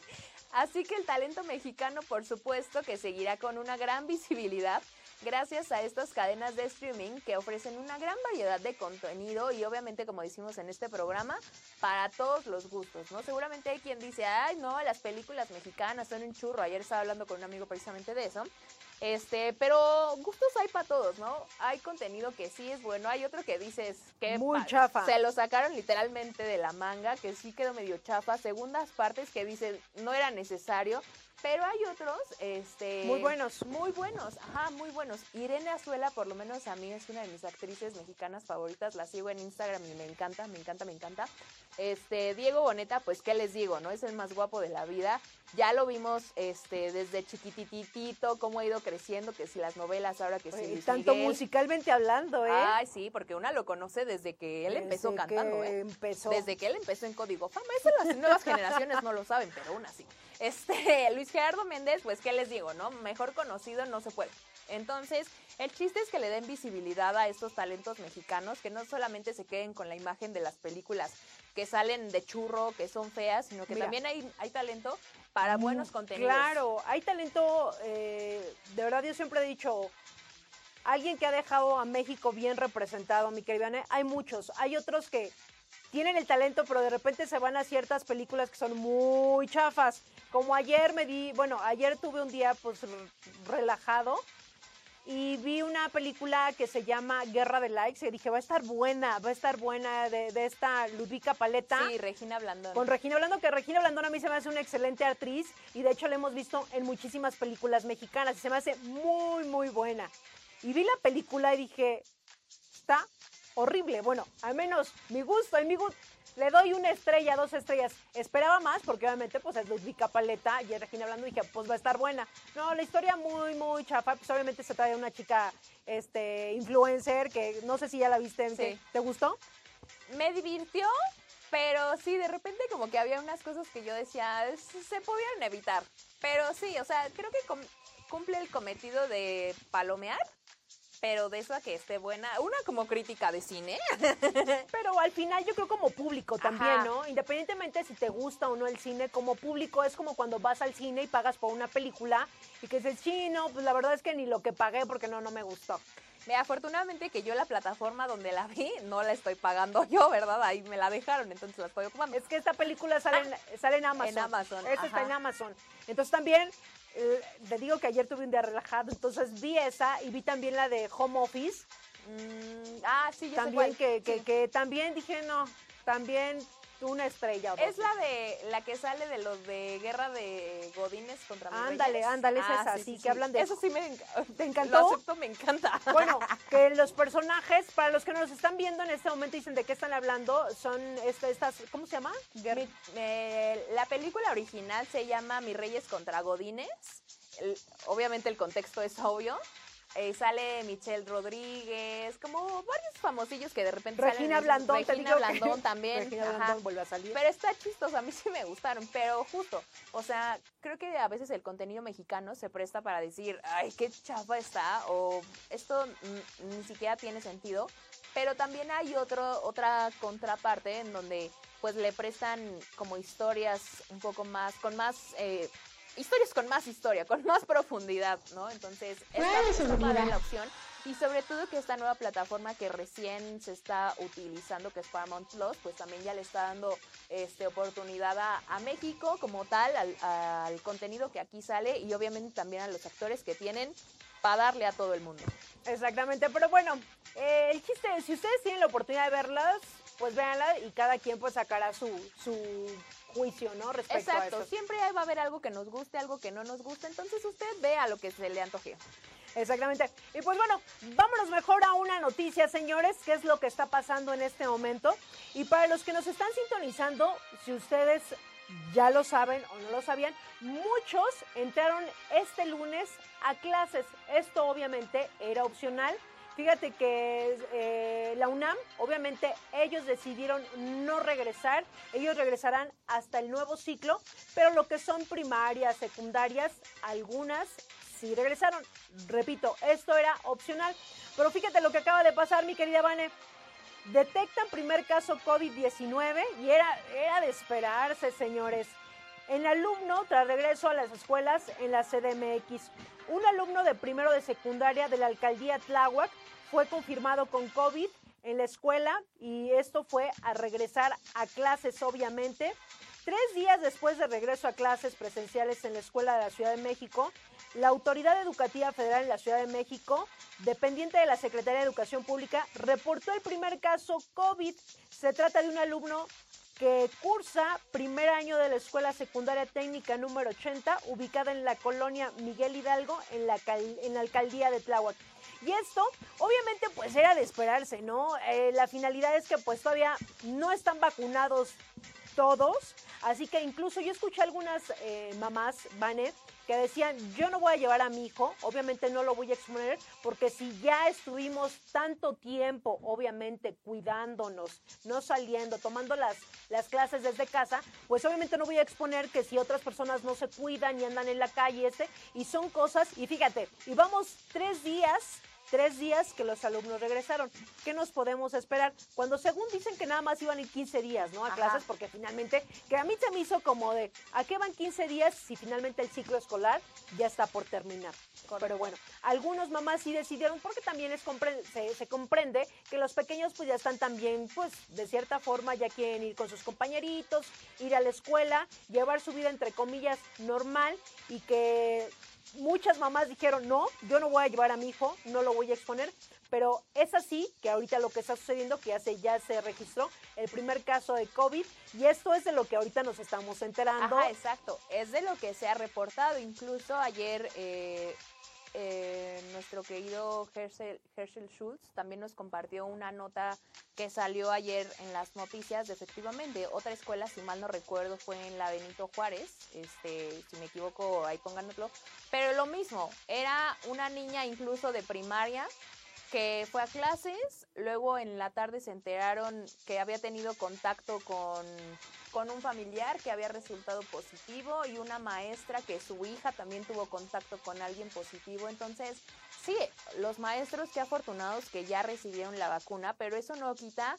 Así que el talento mexicano, por supuesto, que seguirá con una gran visibilidad gracias a estas cadenas de streaming que ofrecen una gran variedad de contenido y obviamente, como decimos en este programa, para todos los gustos, ¿no? Seguramente hay quien dice, ay, no, las películas mexicanas son un churro. Ayer estaba hablando con un amigo precisamente de eso. Este, pero gustos hay para todos, ¿no? Hay contenido que sí es bueno, hay otro que dices que muy chafa. Se lo sacaron literalmente de la manga, que sí quedó medio chafa. Segundas partes que dicen no era necesario. Pero hay otros, este... Muy buenos. Muy buenos, ajá, muy buenos. Irene Azuela, por lo menos a mí, es una de mis actrices mexicanas favoritas. La sigo en Instagram y me encanta, me encanta, me encanta. Este, Diego Boneta, pues, ¿qué les digo, no? Es el más guapo de la vida. Ya lo vimos, este, desde chiquititito, cómo ha ido creciendo, que si las novelas, ahora que sí. Tanto musicalmente hablando, ¿eh? Ay, sí, porque una lo conoce desde que él empezó cantando, ¿eh? Empezó. Desde que él empezó en Código Fama. Eso las nuevas generaciones no lo saben, pero una sí. Este, Luis Gerardo Méndez, pues, ¿qué les digo, no? Mejor conocido no se puede. Entonces, el chiste es que le den visibilidad a estos talentos mexicanos, que no solamente se queden con la imagen de las películas que salen de churro, que son feas, sino que también hay, hay talento para mm, buenos contenidos. Claro, hay talento, eh, de verdad yo siempre he dicho, alguien que ha dejado a México bien representado, mi querida hay muchos, hay otros que tienen el talento, pero de repente se van a ciertas películas que son muy chafas. Como ayer me di, bueno, ayer tuve un día pues relajado y vi una película que se llama Guerra de Likes y dije, va a estar buena, va a estar buena de, de esta Ludvika Paleta. Sí, Regina Blandón. Con Regina Blandón, que Regina Blandón a mí se me hace una excelente actriz y de hecho la hemos visto en muchísimas películas mexicanas y se me hace muy, muy buena. Y vi la película y dije, está horrible. Bueno, al menos mi gusto, en mi gusto. Le doy una estrella, dos estrellas. Esperaba más porque obviamente pues es Ludvika Paleta y Regina Blandón y dije, pues va a estar buena. No, la historia muy, muy chafa. Pues obviamente se trae de una chica este, influencer que no sé si ya la viste. Sí. ¿Te gustó? Me divirtió, pero sí, de repente como que había unas cosas que yo decía, "S- se podían evitar. Pero sí, o sea, creo que cumple el cometido de palomear, pero de eso a que esté buena, una como crítica de cine. Pero al final yo creo como público también, Ajá. ¿no? Independientemente si te gusta o no el cine, como público es como cuando vas al cine y pagas por una película y que dices, sí, no, pues la verdad es que ni lo que pagué porque no, no me gustó. Ve, afortunadamente que yo la plataforma donde la vi no la estoy pagando yo, ¿verdad? Ahí me la dejaron, entonces la estoy ocupando. Es que esta película sale, en, sale en Amazon. En Amazon, Esta está en Amazon. Entonces también, te digo que ayer tuve un día relajado, entonces vi esa y vi también la de Home Office. Mm, ah, sí, yo sé También cuál. que, que, Sí. que también dije, no, también una estrella. o dos. Es la de la que sale de los de guerra de Godines contra mis Ándale, reyes. ándale, es Ah, esa, sí, que hablan de- Eso sí me ¿Te encantó? Lo acepto, me encanta. Bueno, que los personajes, para los que nos están viendo en este momento, dicen de qué están hablando, son este- estas, ¿cómo se llama? Mi- eh, la película original se llama Mis Reyes contra Godines. El- obviamente el contexto es obvio. Eh, sale Michelle Rodríguez, como varios famosillos que de repente salen Regina en esos- Blandón, te que- Blandón también. Regina ajá. Blandón vuelve a salir. Pero está chistoso, a mí sí me gustaron, pero justo, o sea, creo que a veces el contenido mexicano se presta para decir, ay, qué chafa está, o esto ni siquiera tiene sentido, pero también hay otro, otra contraparte en donde pues le prestan como historias un poco más, con más... eh, Historias con más historia, con más profundidad, ¿no? Entonces, está, está padre la opción. Y sobre todo que esta nueva plataforma que recién se está utilizando, que es Paramount Plus, pues también ya le está dando este, oportunidad a, a México como tal, al, al contenido que aquí sale y obviamente también a los actores que tienen para darle a todo el mundo. Exactamente, pero bueno, eh, el chiste es, si ustedes tienen la oportunidad de verlas, pues véanla y cada quien pues sacará su, su juicio, ¿no? Respecto a Exacto, esto. siempre va a haber algo que nos guste, algo que no nos guste, entonces usted vea lo que se le antoje. Exactamente. Y pues bueno, vámonos mejor a una noticia, señores, qué es lo que está pasando en este momento. Y para los que nos están sintonizando, si ustedes ya lo saben o no lo sabían, muchos entraron este lunes a clases. Esto obviamente era opcional. Fíjate que eh, la UNAM, obviamente ellos decidieron no regresar, ellos regresarán hasta el nuevo ciclo, pero lo que son primarias, secundarias, algunas sí regresaron. Repito, esto era opcional, pero fíjate lo que acaba de pasar, mi querida Vane. Detectan primer caso COVID-19 y era, era de esperarse, señores. El alumno, tras regreso a las escuelas en la CDMX, un alumno de primero de secundaria de la alcaldía Tláhuac fue confirmado con COVID en la escuela y esto fue a regresar a clases, obviamente. Tres días después de regreso a clases presenciales en la escuela de la Ciudad de México, la Autoridad Educativa Federal en la Ciudad de México, dependiente de la Secretaría de Educación Pública, reportó el primer caso COVID. Se trata de un alumno que cursa primer año de la Escuela Secundaria Técnica número 80, ubicada en la colonia Miguel Hidalgo, en la, en la alcaldía de Tláhuac. Y esto, obviamente, pues era de esperarse, ¿no? Eh, la finalidad es que pues todavía no están vacunados todos, así que incluso yo escuché algunas eh, mamás, Vanet, que decían, yo no voy a llevar a mi hijo, obviamente no lo voy a exponer, porque si ya estuvimos tanto tiempo, obviamente, cuidándonos, no saliendo, tomando las, las clases desde casa, pues obviamente no voy a exponer que si otras personas no se cuidan y andan en la calle, este, y son cosas, y fíjate, y vamos tres días tres días que los alumnos regresaron. ¿Qué nos podemos esperar? Cuando según dicen que nada más iban a ir 15 días, ¿no? A Ajá. clases, porque finalmente, que a mí se me hizo como de, ¿a qué van 15 días si finalmente el ciclo escolar ya está por terminar? Pero bueno, algunos mamás sí decidieron, porque también es compre- se, se comprende que los pequeños pues ya están también, pues de cierta forma ya quieren ir con sus compañeritos, ir a la escuela, llevar su vida entre comillas normal y que muchas mamás dijeron, no, yo no voy a llevar a mi hijo, no lo voy a exponer, pero es así que ahorita lo que está sucediendo, que ya se, ya se registró el primer caso de COVID y esto es de lo que ahorita nos estamos enterando. Ajá, exacto, es de lo que se ha reportado, incluso ayer... Eh, eh, nuestro querido Herschel, Schultz también nos compartió una nota que salió ayer en las noticias efectivamente. Otra escuela, si mal no recuerdo, fue en la Benito Juárez, este, si me equivoco ahí pónganlo, pero lo mismo, era una niña incluso de primaria que fue a clases, luego en la tarde se enteraron que había tenido contacto con, con, un familiar que había resultado positivo y una maestra que su hija también tuvo contacto con alguien positivo. Entonces, sí, los maestros qué afortunados que ya recibieron la vacuna, pero eso no quita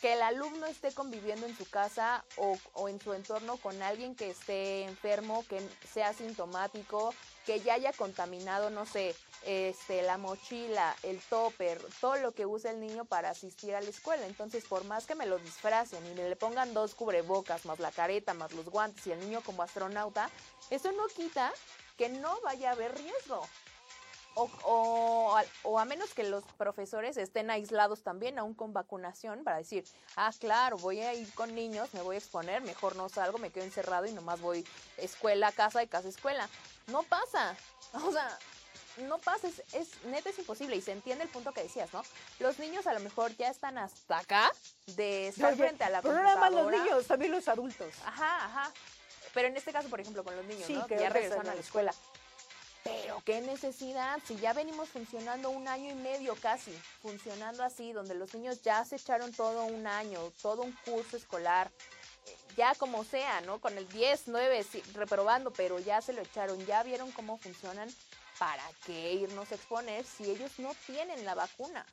que el alumno esté conviviendo en su casa o, o, en su entorno con alguien que esté enfermo, que sea sintomático, que ya haya contaminado, no sé, este, la mochila, el topper, todo lo que usa el niño para asistir a la escuela. Entonces, por más que me lo disfracen y me le pongan dos cubrebocas, más la careta, más los guantes y el niño como astronauta, eso no quita que no vaya a haber riesgo. O, o, a menos que los profesores estén aislados también, aún con vacunación, para decir, ah, claro, voy a ir con niños, me voy a exponer, mejor no salgo, me quedo encerrado y nomás voy escuela, casa y casa, escuela. No pasa. O sea, no pasa, es, es, neta es imposible y se entiende el punto que decías, ¿no? Los niños a lo mejor ya están hasta acá de estar frente a la pero no nada más los niños, también los adultos. Ajá, ajá. Pero en este caso, por ejemplo, con los niños, ¿no? Que ya regresaron a la escuela. Pero qué necesidad, si ya venimos funcionando un año y medio casi, funcionando así, donde los niños ya se echaron todo un año, todo un curso escolar, ya como sea, ¿no? Con el 10, 9, reprobando, pero ya se lo echaron, ya vieron cómo funcionan, ¿para qué irnos a exponer si ellos no tienen la vacuna?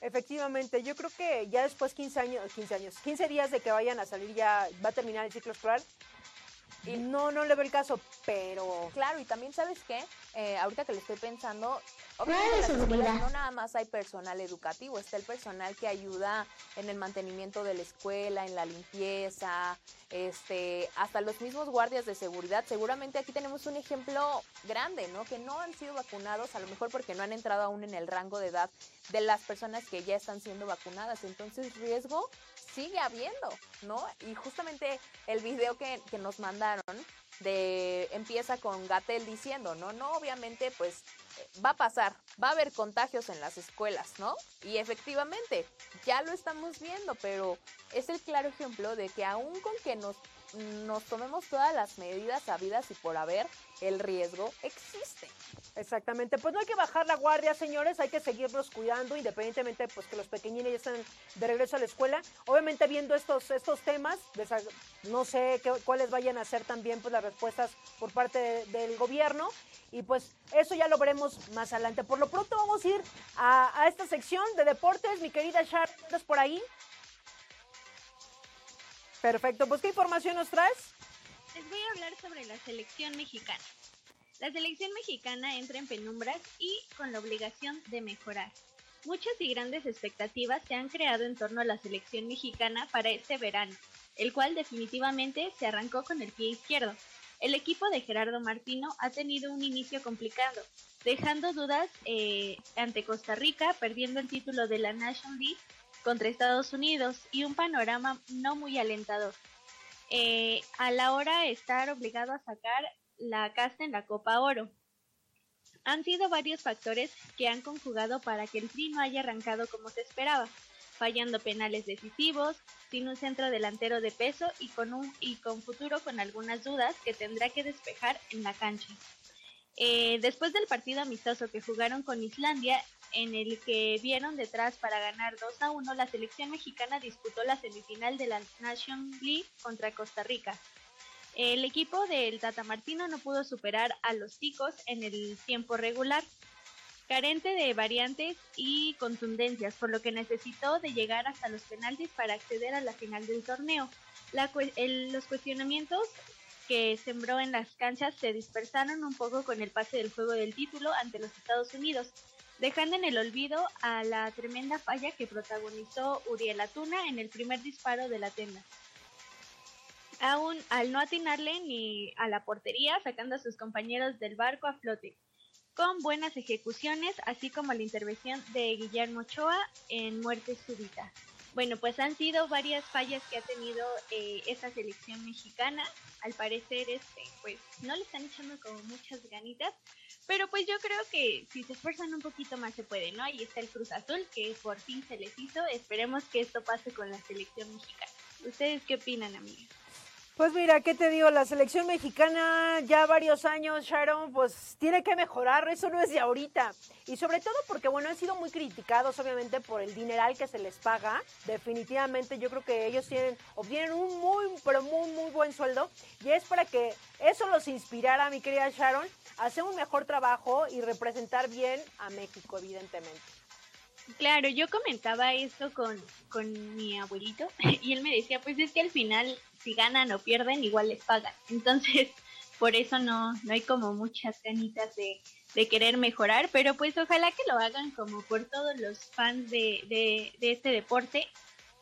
Efectivamente, yo creo que ya después 15 años, 15 años, 15 días de que vayan a salir ya va a terminar el ciclo escolar, y no, no le veo el caso, pero... Claro, y también sabes qué, eh, ahorita que le estoy pensando, obviamente no nada más hay personal educativo, está el personal que ayuda en el mantenimiento de la escuela, en la limpieza, este, hasta los mismos guardias de seguridad. Seguramente aquí tenemos un ejemplo grande, ¿no? Que no han sido vacunados, a lo mejor porque no han entrado aún en el rango de edad de las personas que ya están siendo vacunadas. Entonces, riesgo sigue habiendo, ¿no? Y justamente el video que, nos mandaron de empieza con Gatel diciendo, ¿no? No, obviamente, pues va a pasar, va a haber contagios en las escuelas, ¿no? Y efectivamente, ya lo estamos viendo, pero es el claro ejemplo de que aún con que nos, nos tomemos todas las medidas sabidas y por haber, el riesgo existe. Exactamente, pues no hay que bajar la guardia, señores, hay que seguirnos cuidando, independientemente pues que los pequeñines ya están de regreso a la escuela. Obviamente viendo estos, estos temas, no sé qué, cuáles vayan a ser también pues las respuestas por parte del gobierno y pues eso ya lo veremos más adelante. Por lo pronto vamos a ir a, a esta sección de deportes, mi querida Char, ¿estás por ahí? Perfecto, pues ¿qué información nos traes? Les voy a hablar sobre la selección mexicana. La selección mexicana entra en penumbras y con la obligación de mejorar. Muchas y grandes expectativas se han creado en torno a la selección mexicana para este verano, el cual definitivamente se arrancó con el pie izquierdo. El equipo de Gerardo Martino ha tenido un inicio complicado, dejando dudas eh, ante Costa Rica, perdiendo el título de la National League contra Estados Unidos y un panorama no muy alentador. Eh, a la hora de estar obligado a sacar la casta en la Copa Oro. Han sido varios factores que han conjugado para que el Tri no haya arrancado como se esperaba, fallando penales decisivos, sin un centro delantero de peso y con, un, y con futuro con algunas dudas que tendrá que despejar en la cancha. Eh, después del partido amistoso que jugaron con Islandia, en el que vieron detrás para ganar 2 a 1, la selección mexicana disputó la semifinal de la Nation League contra Costa Rica, el equipo del Tata Martino no pudo superar a los ticos en el tiempo regular, carente de variantes y contundencias, por lo que necesitó de llegar hasta los penaltis para acceder a la final del torneo. los cuestionamientos que sembró en las canchas se dispersaron un poco con el pase del juego del título ante los Estados Unidos, dejando en el olvido a la tremenda falla que protagonizó Uriel Atuna en el primer disparo de la tenda. aún al no atinarle ni a la portería, sacando a sus compañeros del barco a flote, con buenas ejecuciones, así como la intervención de Guillermo Ochoa en muerte súbita. Bueno, pues han sido varias fallas que ha tenido eh, esta selección mexicana. Al parecer, este, pues no le están echando como muchas ganitas, pero pues yo creo que si se esfuerzan un poquito más se puede, ¿no? Ahí está el Cruz Azul, que por fin se les hizo. Esperemos que esto pase con la selección mexicana. ¿Ustedes qué opinan, amigas? Pues mira, ¿qué te digo? La selección mexicana ya varios años, Sharon, pues tiene que mejorar, eso no es de ahorita. Y sobre todo porque, bueno, han sido muy criticados, obviamente, por el dineral que se les paga. Definitivamente yo creo que ellos tienen, obtienen un muy, pero muy, muy buen sueldo. Y es para que eso los inspirara, mi querida Sharon, a hacer un mejor trabajo y representar bien a México, evidentemente. Claro, yo comentaba esto con, con mi abuelito y él me decía, pues es que al final si ganan o pierden igual les pagan. Entonces, por eso no, no hay como muchas ganitas de, de querer mejorar, pero pues ojalá que lo hagan como por todos los fans de, de, de este deporte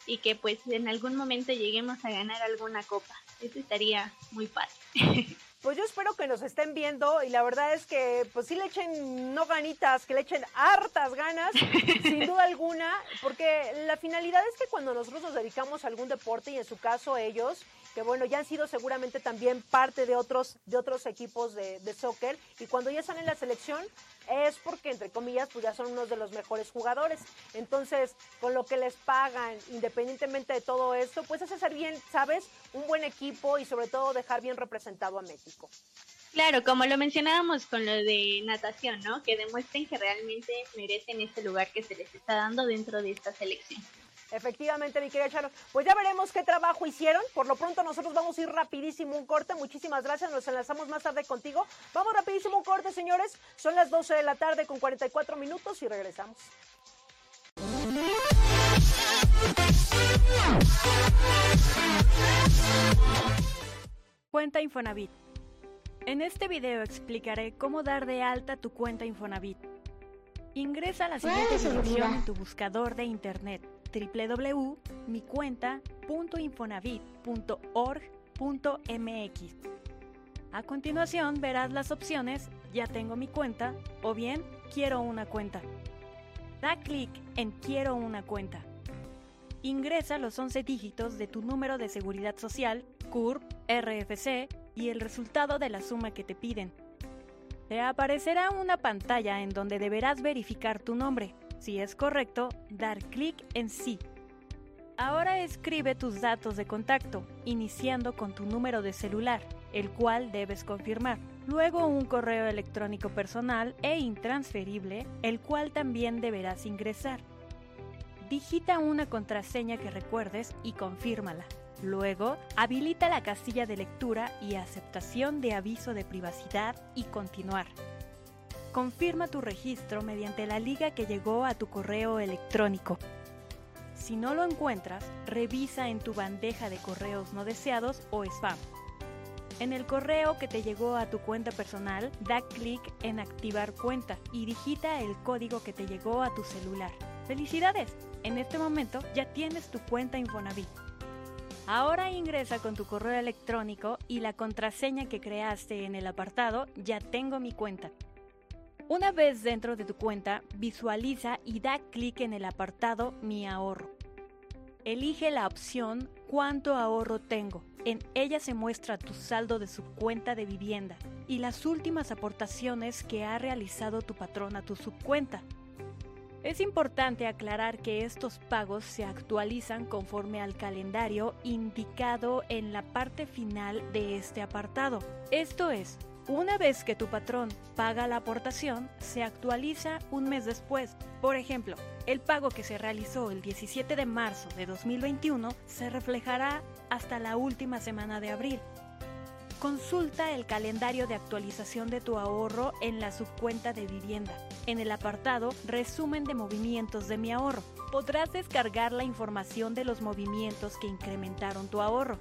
y que pues en algún momento lleguemos a ganar alguna copa. Eso estaría muy padre. Pues yo espero que nos estén viendo y la verdad es que pues sí le echen no ganitas, que le echen hartas ganas, sin duda alguna, porque la finalidad es que cuando nosotros nos dedicamos a algún deporte y en su caso ellos, que bueno, ya han sido seguramente también parte de otros, de otros equipos de, de soccer y cuando ya están en la selección es porque, entre comillas, pues ya son unos de los mejores jugadores. Entonces, con lo que les pagan, independientemente de todo esto, pues es hacer bien, ¿sabes? Un buen equipo y sobre todo dejar bien representado a México. Claro, como lo mencionábamos con lo de natación, ¿no? Que demuestren que realmente merecen ese lugar que se les está dando dentro de esta selección. Efectivamente, mi querida Charo. Pues ya veremos qué trabajo hicieron. Por lo pronto nosotros vamos a ir rapidísimo un corte. Muchísimas gracias. Nos enlazamos más tarde contigo. Vamos rapidísimo un corte, señores. Son las 12 de la tarde con 44 minutos y regresamos. Cuenta Infonavit. En este video explicaré cómo dar de alta tu cuenta Infonavit. Ingresa a la siguiente dirección en tu buscador de internet www.micuenta.infonavit.org.mx. A continuación verás las opciones Ya tengo mi cuenta o bien Quiero una cuenta. Da clic en Quiero una cuenta. Ingresa los 11 dígitos de tu número de seguridad social, CURP, RFC y el resultado de la suma que te piden. Te aparecerá una pantalla en donde deberás verificar tu nombre. Si es correcto, dar clic en Sí. Ahora escribe tus datos de contacto, iniciando con tu número de celular, el cual debes confirmar. Luego un correo electrónico personal e intransferible, el cual también deberás ingresar. Digita una contraseña que recuerdes y confírmala. Luego, habilita la casilla de lectura y aceptación de aviso de privacidad y continuar. Confirma tu registro mediante la liga que llegó a tu correo electrónico. Si no lo encuentras, revisa en tu bandeja de correos no deseados o spam. En el correo que te llegó a tu cuenta personal, da clic en Activar cuenta y digita el código que te llegó a tu celular. ¡Felicidades! En este momento ya tienes tu cuenta Infonavit. Ahora ingresa con tu correo electrónico y la contraseña que creaste en el apartado Ya tengo mi cuenta. Una vez dentro de tu cuenta, visualiza y da clic en el apartado Mi ahorro. Elige la opción ¿Cuánto ahorro tengo? En ella se muestra tu saldo de su cuenta de vivienda y las últimas aportaciones que ha realizado tu patrón a tu subcuenta. Es importante aclarar que estos pagos se actualizan conforme al calendario indicado en la parte final de este apartado. Esto es, una vez que tu patrón paga la aportación, se actualiza un mes después. Por ejemplo, el pago que se realizó el 17 de marzo de 2021 se reflejará hasta la última semana de abril. Consulta el calendario de actualización de tu ahorro en la subcuenta de vivienda. En el apartado Resumen de movimientos de mi ahorro, podrás descargar la información de los movimientos que incrementaron tu ahorro.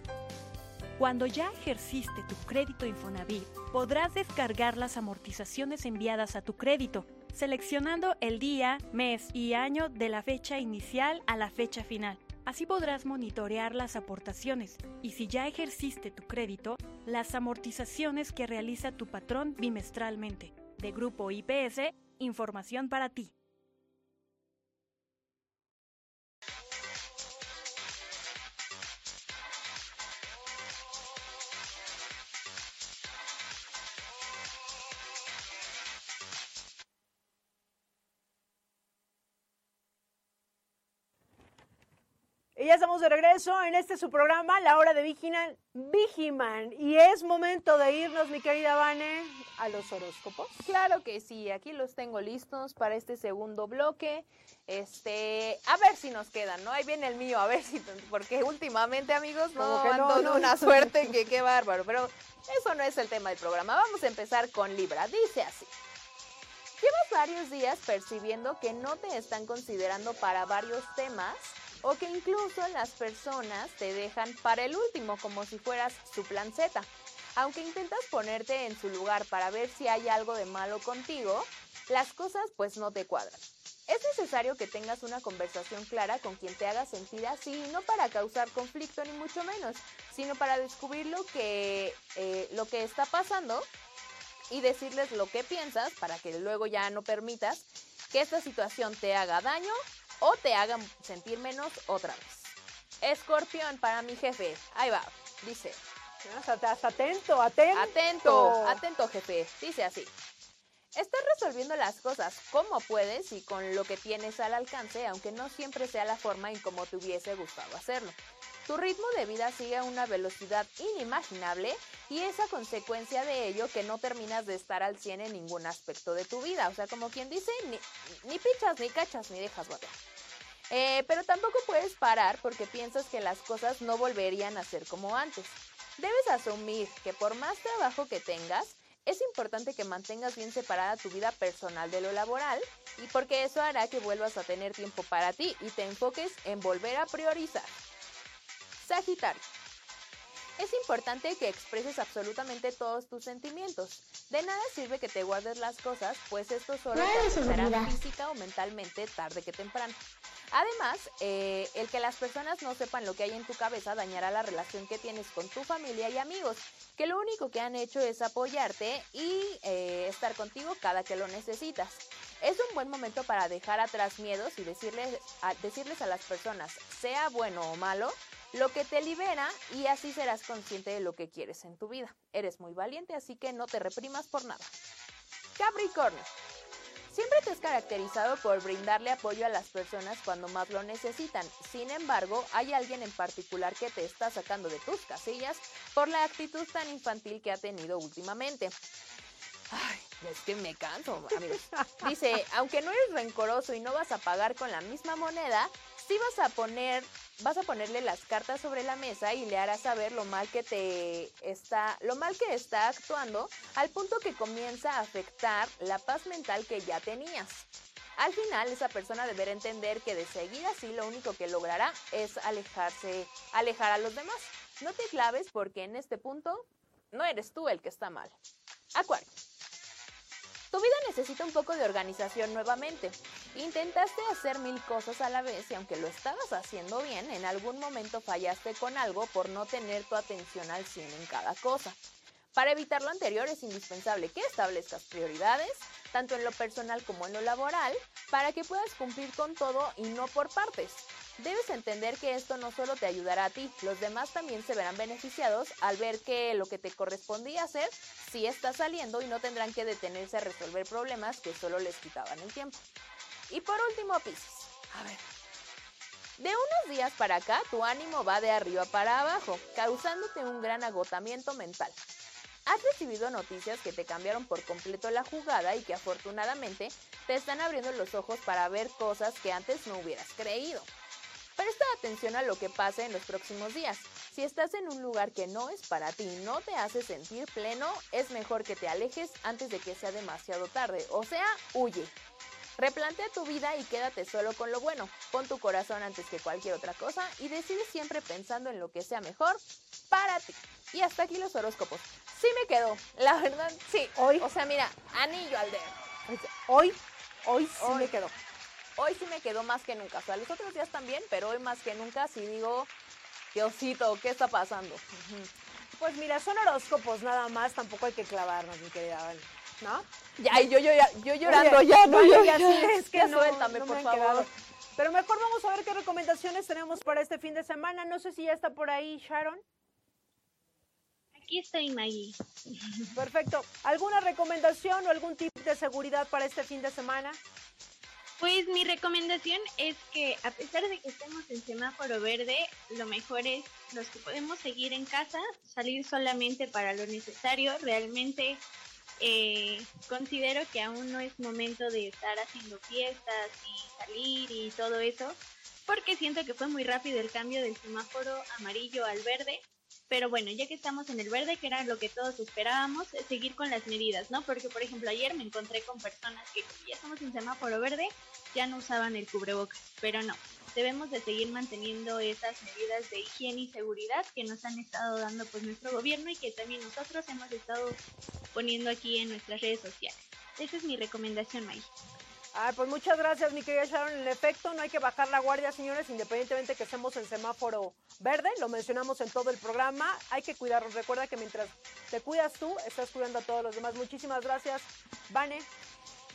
Cuando ya ejerciste tu crédito Infonavit, podrás descargar las amortizaciones enviadas a tu crédito, seleccionando el día, mes y año de la fecha inicial a la fecha final. Así podrás monitorear las aportaciones y si ya ejerciste tu crédito, las amortizaciones que realiza tu patrón bimestralmente. De Grupo IPS, información para ti. Y ya estamos de regreso en este su programa, La Hora de Vigiman, Vigiman. Y es momento de irnos, mi querida Vane, a los horóscopos. Claro que sí, aquí los tengo listos para este segundo bloque. Este, a ver si nos quedan, ¿no? Ahí viene el mío, a ver si, porque últimamente, amigos, no, que no, no. una suerte que qué bárbaro, pero eso no es el tema del programa. Vamos a empezar con Libra. Dice así. Llevas varios días percibiendo que no te están considerando para varios temas o que incluso las personas te dejan para el último como si fueras su plan. Aunque intentas ponerte en su lugar para ver si hay algo de malo contigo, las cosas pues no te cuadran. Es necesario que tengas una conversación clara con quien te haga sentir así, no para causar conflicto ni mucho menos, sino para descubrir lo que, eh, lo que está pasando y decirles lo que piensas para que luego ya no permitas que esta situación te haga daño o te haga sentir menos otra vez. Escorpión para mi jefe. Ahí va. Dice. Hasta, hasta atento, atento. Atento, atento jefe. Dice así. Estás resolviendo las cosas como puedes y con lo que tienes al alcance, aunque no siempre sea la forma en como te hubiese gustado hacerlo. Tu ritmo de vida sigue a una velocidad inimaginable y es a consecuencia de ello que no terminas de estar al 100 en ningún aspecto de tu vida. O sea, como quien dice, ni, ni pichas, ni cachas, ni dejas batear. Eh, pero tampoco puedes parar porque piensas que las cosas no volverían a ser como antes. Debes asumir que por más trabajo que tengas, es importante que mantengas bien separada tu vida personal de lo laboral y porque eso hará que vuelvas a tener tiempo para ti y te enfoques en volver a priorizar. Sagitario. Es importante que expreses absolutamente todos tus sentimientos. De nada sirve que te guardes las cosas, pues esto solo te afectará física o mentalmente tarde que temprano. Además, eh, el que las personas no sepan lo que hay en tu cabeza dañará la relación que tienes con tu familia y amigos, que lo único que han hecho es apoyarte y eh, estar contigo cada que lo necesitas. Es un buen momento para dejar atrás miedos y decirles a, decirles a las personas, sea bueno o malo, lo que te libera y así serás consciente de lo que quieres en tu vida. Eres muy valiente, así que no te reprimas por nada. Capricornio. Siempre te has caracterizado por brindarle apoyo a las personas cuando más lo necesitan. Sin embargo, hay alguien en particular que te está sacando de tus casillas por la actitud tan infantil que ha tenido últimamente. Ay, es que me canso, amigos. Dice, aunque no eres rencoroso y no vas a pagar con la misma moneda, sí vas a poner, vas a ponerle las cartas sobre la mesa y le harás saber lo mal que te está, lo mal que está actuando, al punto que comienza a afectar la paz mental que ya tenías. Al final, esa persona deberá entender que de seguir así lo único que logrará es alejarse, alejar a los demás. No te claves porque en este punto no eres tú el que está mal. Acuario. Tu vida necesita un poco de organización nuevamente. Intentaste hacer mil cosas a la vez y aunque lo estabas haciendo bien, en algún momento fallaste con algo por no tener tu atención al 100 en cada cosa. Para evitar lo anterior es indispensable que establezcas prioridades, tanto en lo personal como en lo laboral, para que puedas cumplir con todo y no por partes. Debes entender que esto no solo te ayudará a ti, los demás también se verán beneficiados al ver que lo que te correspondía hacer sí está saliendo y no tendrán que detenerse a resolver problemas que solo les quitaban el tiempo. Y por último, Pisces. A ver. De unos días para acá, tu ánimo va de arriba para abajo, causándote un gran agotamiento mental. Has recibido noticias que te cambiaron por completo la jugada y que afortunadamente te están abriendo los ojos para ver cosas que antes no hubieras creído. Presta atención a lo que pase en los próximos días. Si estás en un lugar que no es para ti y no te hace sentir pleno, es mejor que te alejes antes de que sea demasiado tarde. O sea, huye. Replantea tu vida y quédate solo con lo bueno. Pon tu corazón antes que cualquier otra cosa y decide siempre pensando en lo que sea mejor para ti. Y hasta aquí los horóscopos. Sí me quedó, la verdad, sí. Hoy. O sea, mira, anillo al dedo. Hoy, hoy sí Hoy. me quedó. Hoy sí me quedó más que nunca. O sea, los otros días también, pero hoy más que nunca sí digo, Diosito, ¿qué está pasando? Pues mira, son horóscopos nada más, tampoco hay que clavarnos, mi querida Vale, ¿no? Ya, y yo, yo, ya- yo llorando, Oye, ya, no, Vale, yo, ya ya, sí, es que ya no, suéltame, no por favor. quedado. Pero mejor vamos a ver qué recomendaciones tenemos para este fin de semana. No sé si ya está por ahí Sharon. Aquí estoy, Maggie. Perfecto. ¿Alguna recomendación o algún tip de seguridad para este fin de semana? Pues mi recomendación es que a pesar de que estemos en semáforo verde, lo mejor es los que podemos seguir en casa, salir solamente para lo necesario. Realmente eh, considero que aún no es momento de estar haciendo fiestas y salir y todo eso, porque siento que fue muy rápido el cambio del semáforo amarillo al verde. Pero bueno, ya que estamos en el verde, que era lo que todos esperábamos, es seguir con las medidas, ¿no? Porque, por ejemplo, ayer me encontré con personas que, ya estamos en semáforo verde, ya no usaban el cubrebocas. Pero no, debemos de seguir manteniendo esas medidas de higiene y seguridad que nos han estado dando pues nuestro gobierno y que también nosotros hemos estado poniendo aquí en nuestras redes sociales. Esa es mi recomendación, May. Ah, pues muchas gracias, mi querida Sharon. En efecto, no hay que bajar la guardia, señores, independientemente que estemos en semáforo verde. Lo mencionamos en todo el programa. Hay que cuidarnos. Recuerda que mientras te cuidas tú, estás cuidando a todos los demás. Muchísimas gracias, Vane.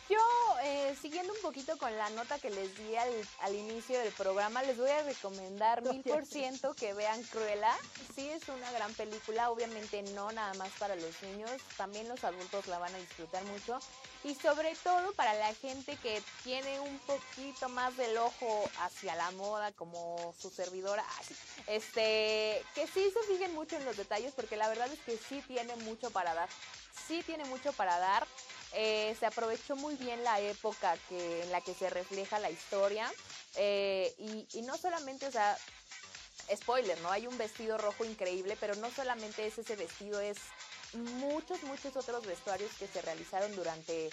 Yo, eh, siguiendo un poquito con la nota que les di al, al inicio del programa, les voy a recomendar mil por ciento que vean Cruella. Sí es una gran película, obviamente no nada más para los niños, también los adultos la van a disfrutar mucho. Y sobre todo para la gente que tiene un poquito más del ojo hacia la moda, como su servidora, este, que sí se fijen mucho en los detalles, porque la verdad es que sí tiene mucho para dar. Sí tiene mucho para dar. Eh, se aprovechó muy bien la época que, en la que se refleja la historia. eh, y, y no solamente, o sea, spoiler, ¿no? Hay un vestido rojo increíble, pero no solamente es ese vestido, es muchos, muchos otros vestuarios que se realizaron durante,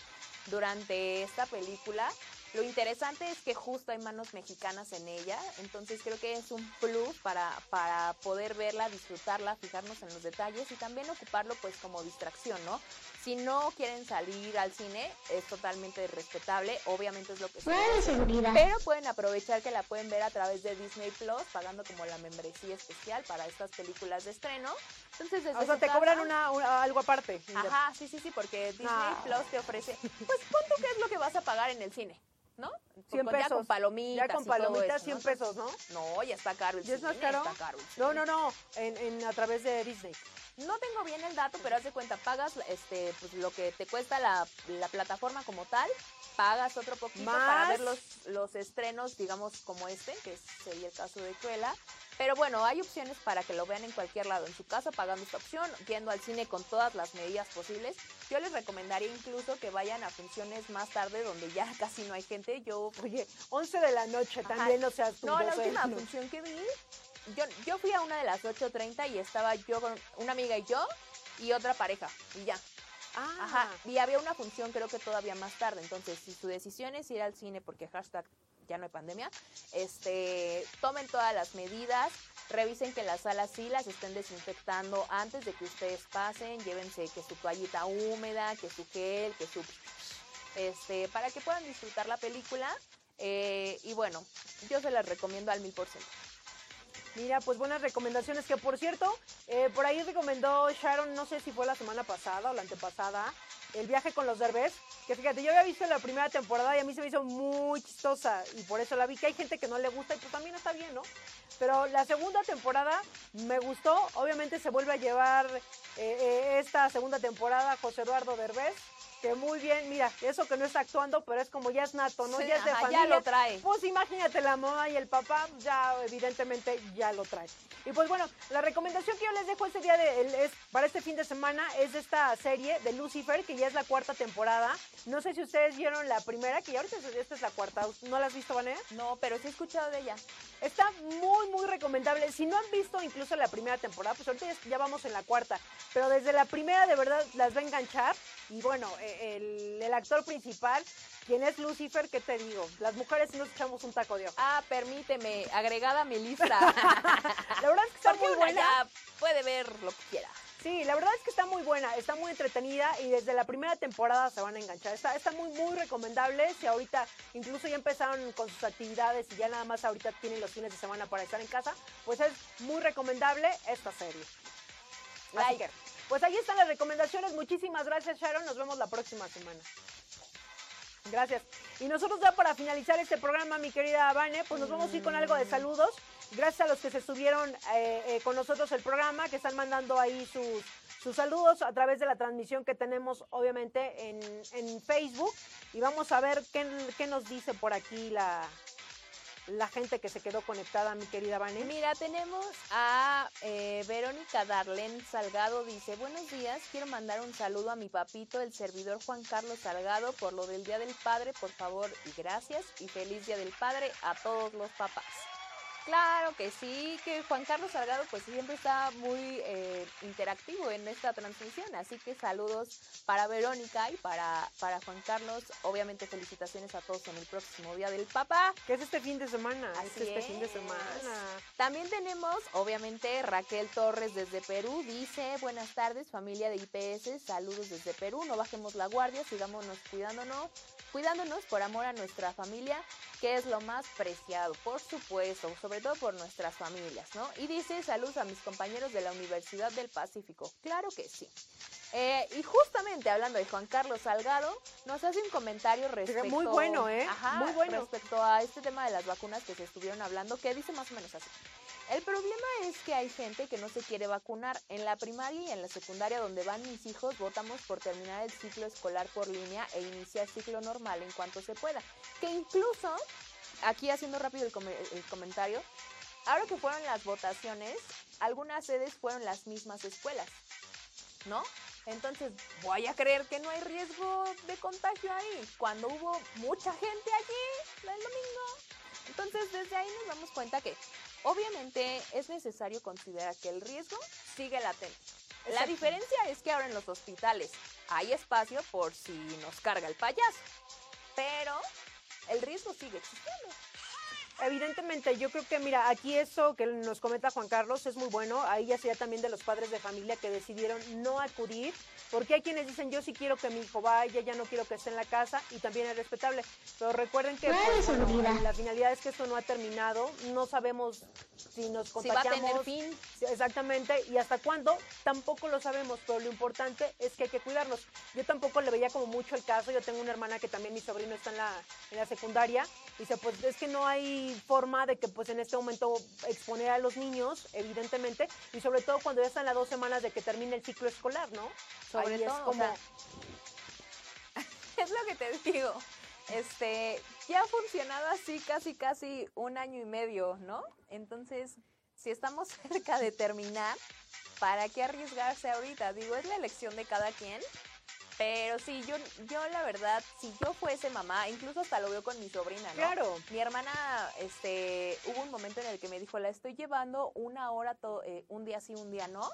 durante esta película. Lo interesante es que justo hay manos mexicanas en ella, entonces creo que es un plus para, para poder verla, disfrutarla, fijarnos en los detalles y también ocuparlo pues como distracción, ¿no? Si no quieren salir al cine, es totalmente respetable, obviamente es lo que se pero pueden aprovechar que la pueden ver a través de Disney Plus, pagando como la membresía especial para estas películas de estreno. Entonces, desde O sea, te casa- cobran una, una- algo aparte. Ajá, sí, sí, sí, porque Disney Ah. Plus te ofrece, pues ¿cuánto que es lo que vas a pagar en el cine? ¿No? 100 Con- Ya pesos. con palomitas. Ya con palomitas, eso, 100 ¿no? pesos, ¿no? No, ya está caro el ¿Ya es más caro? está caro No, no, no, en, en- a través de Disney. No tengo bien el dato, pero haz de cuenta, pagas este, pues, lo que te cuesta la, la plataforma como tal, pagas otro poquito para ver los, los estrenos, digamos, como este, que sería el caso de Cruella. Pero bueno, hay opciones para que lo vean en cualquier lado, en su casa pagando esta opción, yendo al cine con todas las medidas posibles. Yo les recomendaría incluso que vayan a funciones más tarde donde ya casi no hay gente. Yo Oye, 11 de la noche Ajá. también, no seas tú. No, la 12. última función que vi, yo, yo fui a una de las 8.30 y estaba yo con una amiga y yo y otra pareja y ya. Ah, Ajá. Y había una función creo que todavía más tarde. Entonces, si su decisión es ir al cine porque hashtag ya no hay pandemia, este, tomen todas las medidas, revisen que las salas sí las estén desinfectando antes de que ustedes pasen, llévense que su toallita húmeda, que su gel, que su este, para que puedan disfrutar la película. Eh, y bueno, yo se las recomiendo al mil por ciento. Mira, pues buenas recomendaciones. Que por cierto, eh, por ahí recomendó Sharon, no sé si fue la semana pasada o la antepasada, el viaje con los derbés. Que fíjate, yo había visto la primera temporada y a mí se me hizo muy chistosa y por eso la vi. Que hay gente que no le gusta y pues también está bien, ¿no? Pero la segunda temporada me gustó. Obviamente se vuelve a llevar eh, eh, esta segunda temporada José Eduardo Derbez. Que muy bien, mira, eso que no está actuando, pero es como ya es nato, ¿no? Sí, ya es de ajá, ya familia. lo trae. Pues imagínate la mamá y el papá, ya evidentemente ya lo trae. Y pues bueno, la recomendación que yo les dejo este día de, es, para este fin de semana es esta serie de Lucifer, que ya es la cuarta temporada. No sé si ustedes vieron la primera, que ya ahorita es- esta es la cuarta. ¿No la has visto, Vanessa? No, pero sí he escuchado de ella. Está muy, muy recomendable. Si no han visto incluso la primera temporada, pues ahorita ya, ya vamos en la cuarta. Pero desde la primera de verdad las va a enganchar. Y bueno, eh, el, el actor principal, quien es Lucifer, ¿qué te digo? Las mujeres nos echamos un taco de ojo. Ah, permíteme, agregada a mi lista. La verdad es que está muy buena. ya puede ver lo que quiera. Sí, la verdad es que está muy buena, está muy entretenida y desde la primera temporada se van a enganchar. Está, está muy, muy recomendable. Si ahorita incluso ya empezaron con sus actividades y ya nada más ahorita tienen los fines de semana para estar en casa, pues es muy recomendable esta serie. Así que, pues ahí están las recomendaciones. Muchísimas gracias, Sharon. Nos vemos la próxima semana. Gracias. Y nosotros ya para finalizar este programa, mi querida Vane, pues nos vamos a ir con algo de saludos. Gracias a los que se subieron eh, eh, con nosotros el programa, que están mandando ahí sus, sus saludos a través de la transmisión que tenemos obviamente en, en Facebook. Y vamos a ver qué, qué nos dice por aquí la, la gente que se quedó conectada, mi querida Vane. Mira, tenemos a eh, Verónica Darlene Salgado, dice, buenos días, quiero mandar un saludo a mi papito, el servidor Juan Carlos Salgado, por lo del Día del Padre, por favor, y gracias, y feliz Día del Padre a todos los papás. Claro que sí, que Juan Carlos Salgado pues siempre está muy eh, interactivo en esta transmisión, así que saludos para Verónica y para, para Juan Carlos, obviamente felicitaciones a todos en el próximo Día del Papá. Que es este fin de semana, Así es este es. fin de semana. También tenemos, obviamente, Raquel Torres desde Perú. Dice, buenas tardes, familia de IPS, saludos desde Perú. No bajemos la guardia, sigámonos cuidándonos, cuidándonos por amor a nuestra familia, que es lo más preciado, por supuesto, sobre todo por nuestras familias, ¿no? Y dice, saludos a mis compañeros de la Universidad del Pacífico. Claro que sí. Eh, y justamente hablando de Juan Carlos Salgado, nos hace un comentario respecto... muy bueno, ¿eh? Ajá, Muy bueno. Respecto a este tema de las vacunas que se estuvieron hablando, que dice más o menos así. El problema es que hay gente que no se quiere vacunar. En la primaria y en la secundaria donde van mis hijos, votamos por terminar el ciclo escolar por línea e iniciar ciclo normal en cuanto se pueda. Que incluso, aquí haciendo rápido el, el comentario, ahora que fueron las votaciones, algunas sedes fueron las mismas escuelas, ¿no? Entonces, voy a creer que no hay riesgo de contagio ahí, cuando hubo mucha gente allí el domingo. Entonces, desde ahí nos damos cuenta que obviamente es necesario considerar que el riesgo sigue latente. La diferencia es que ahora en los hospitales hay espacio por si nos carga el payaso, pero el riesgo sigue existiendo. Evidentemente, yo creo que, mira, aquí eso que nos comenta Juan Carlos es muy bueno. Ahí ya sería también de los padres de familia que decidieron no acudir, porque hay quienes dicen, yo sí quiero que mi hijo vaya, ya no quiero que esté en la casa, y también es respetable. Pero recuerden que pues, bueno, la finalidad es que esto no ha terminado, no sabemos si nos Si va a contagiamos. tener fin. Sí, Exactamente, y hasta cuándo tampoco lo sabemos, pero lo importante es que hay que cuidarnos. Yo tampoco le veía como mucho el caso, yo tengo una hermana que también mi sobrino está en la, en la secundaria, y dice, pues es que no hay forma de que pues en este momento exponer a los niños, evidentemente, y sobre todo cuando ya están las dos semanas de que termine el ciclo escolar, ¿no? Sobre Ahí todo, es o como... sea, es lo que te digo. Este, ya ha funcionado así casi casi un año y medio, ¿no? Entonces, si estamos cerca de terminar, ¿para qué arriesgarse ahorita? Digo, es la elección de cada quien. Pero sí, yo, yo la verdad, si yo fuese mamá, incluso hasta lo veo con mi sobrina, ¿no? Claro. Mi hermana, este, hubo un momento en el que me dijo, la estoy llevando una hora, to- eh, un día sí, un día no,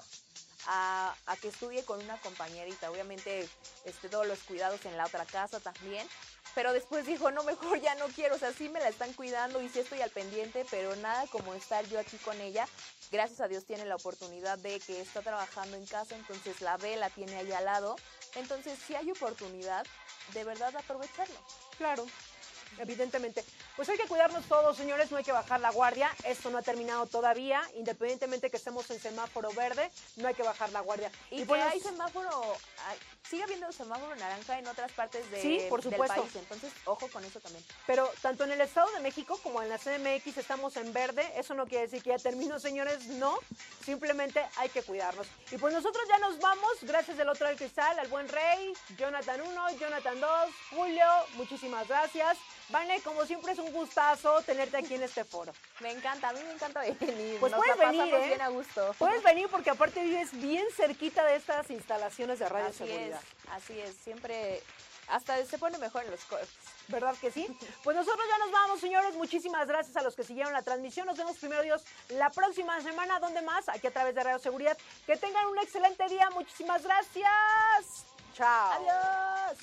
a, a que estudie con una compañerita. Obviamente, este, todos los cuidados en la otra casa también. Pero después dijo, no, mejor ya no quiero. O sea, sí me la están cuidando y sí estoy al pendiente, pero nada como estar yo aquí con ella. Gracias a Dios tiene la oportunidad de que está trabajando en casa, entonces la ve, la tiene ahí al lado. Entonces, si hay oportunidad, de verdad aprovecharlo. Claro, evidentemente. Pues hay que cuidarnos todos, señores, no hay que bajar la guardia. Esto no ha terminado todavía, independientemente que estemos en semáforo verde, no hay que bajar la guardia. Y, que bueno, hay semáforo, sigue habiendo semáforo naranja en otras partes de- Sí, por del supuesto. país. Entonces, ojo con eso también. Pero tanto en el Estado de México como en la CDMX estamos en verde. Eso no quiere decir que ya terminó, señores. No. Simplemente hay que cuidarnos. Y pues nosotros ya nos vamos. Gracias del otro del cristal, al buen Rey, Jonathan 1, Jonathan 2, Julio. Muchísimas gracias. Vane, como siempre es un gustazo tenerte aquí en este foro. Me encanta, a mí me encanta venir. Pues Nos puedes la venir, ¿eh? bien a gusto. Puedes venir porque aparte vives bien cerquita de estas instalaciones de Radio Así Seguridad. es, así es. Siempre, hasta se pone mejor en los coches. ¿Verdad que sí? Pues nosotros ya nos vamos, señores. Muchísimas gracias a los que siguieron la transmisión. Nos vemos primero Dios la próxima semana. ¿Dónde más? Aquí a través de Radio Seguridad. Que tengan un excelente día. Muchísimas gracias. Chao. Adiós.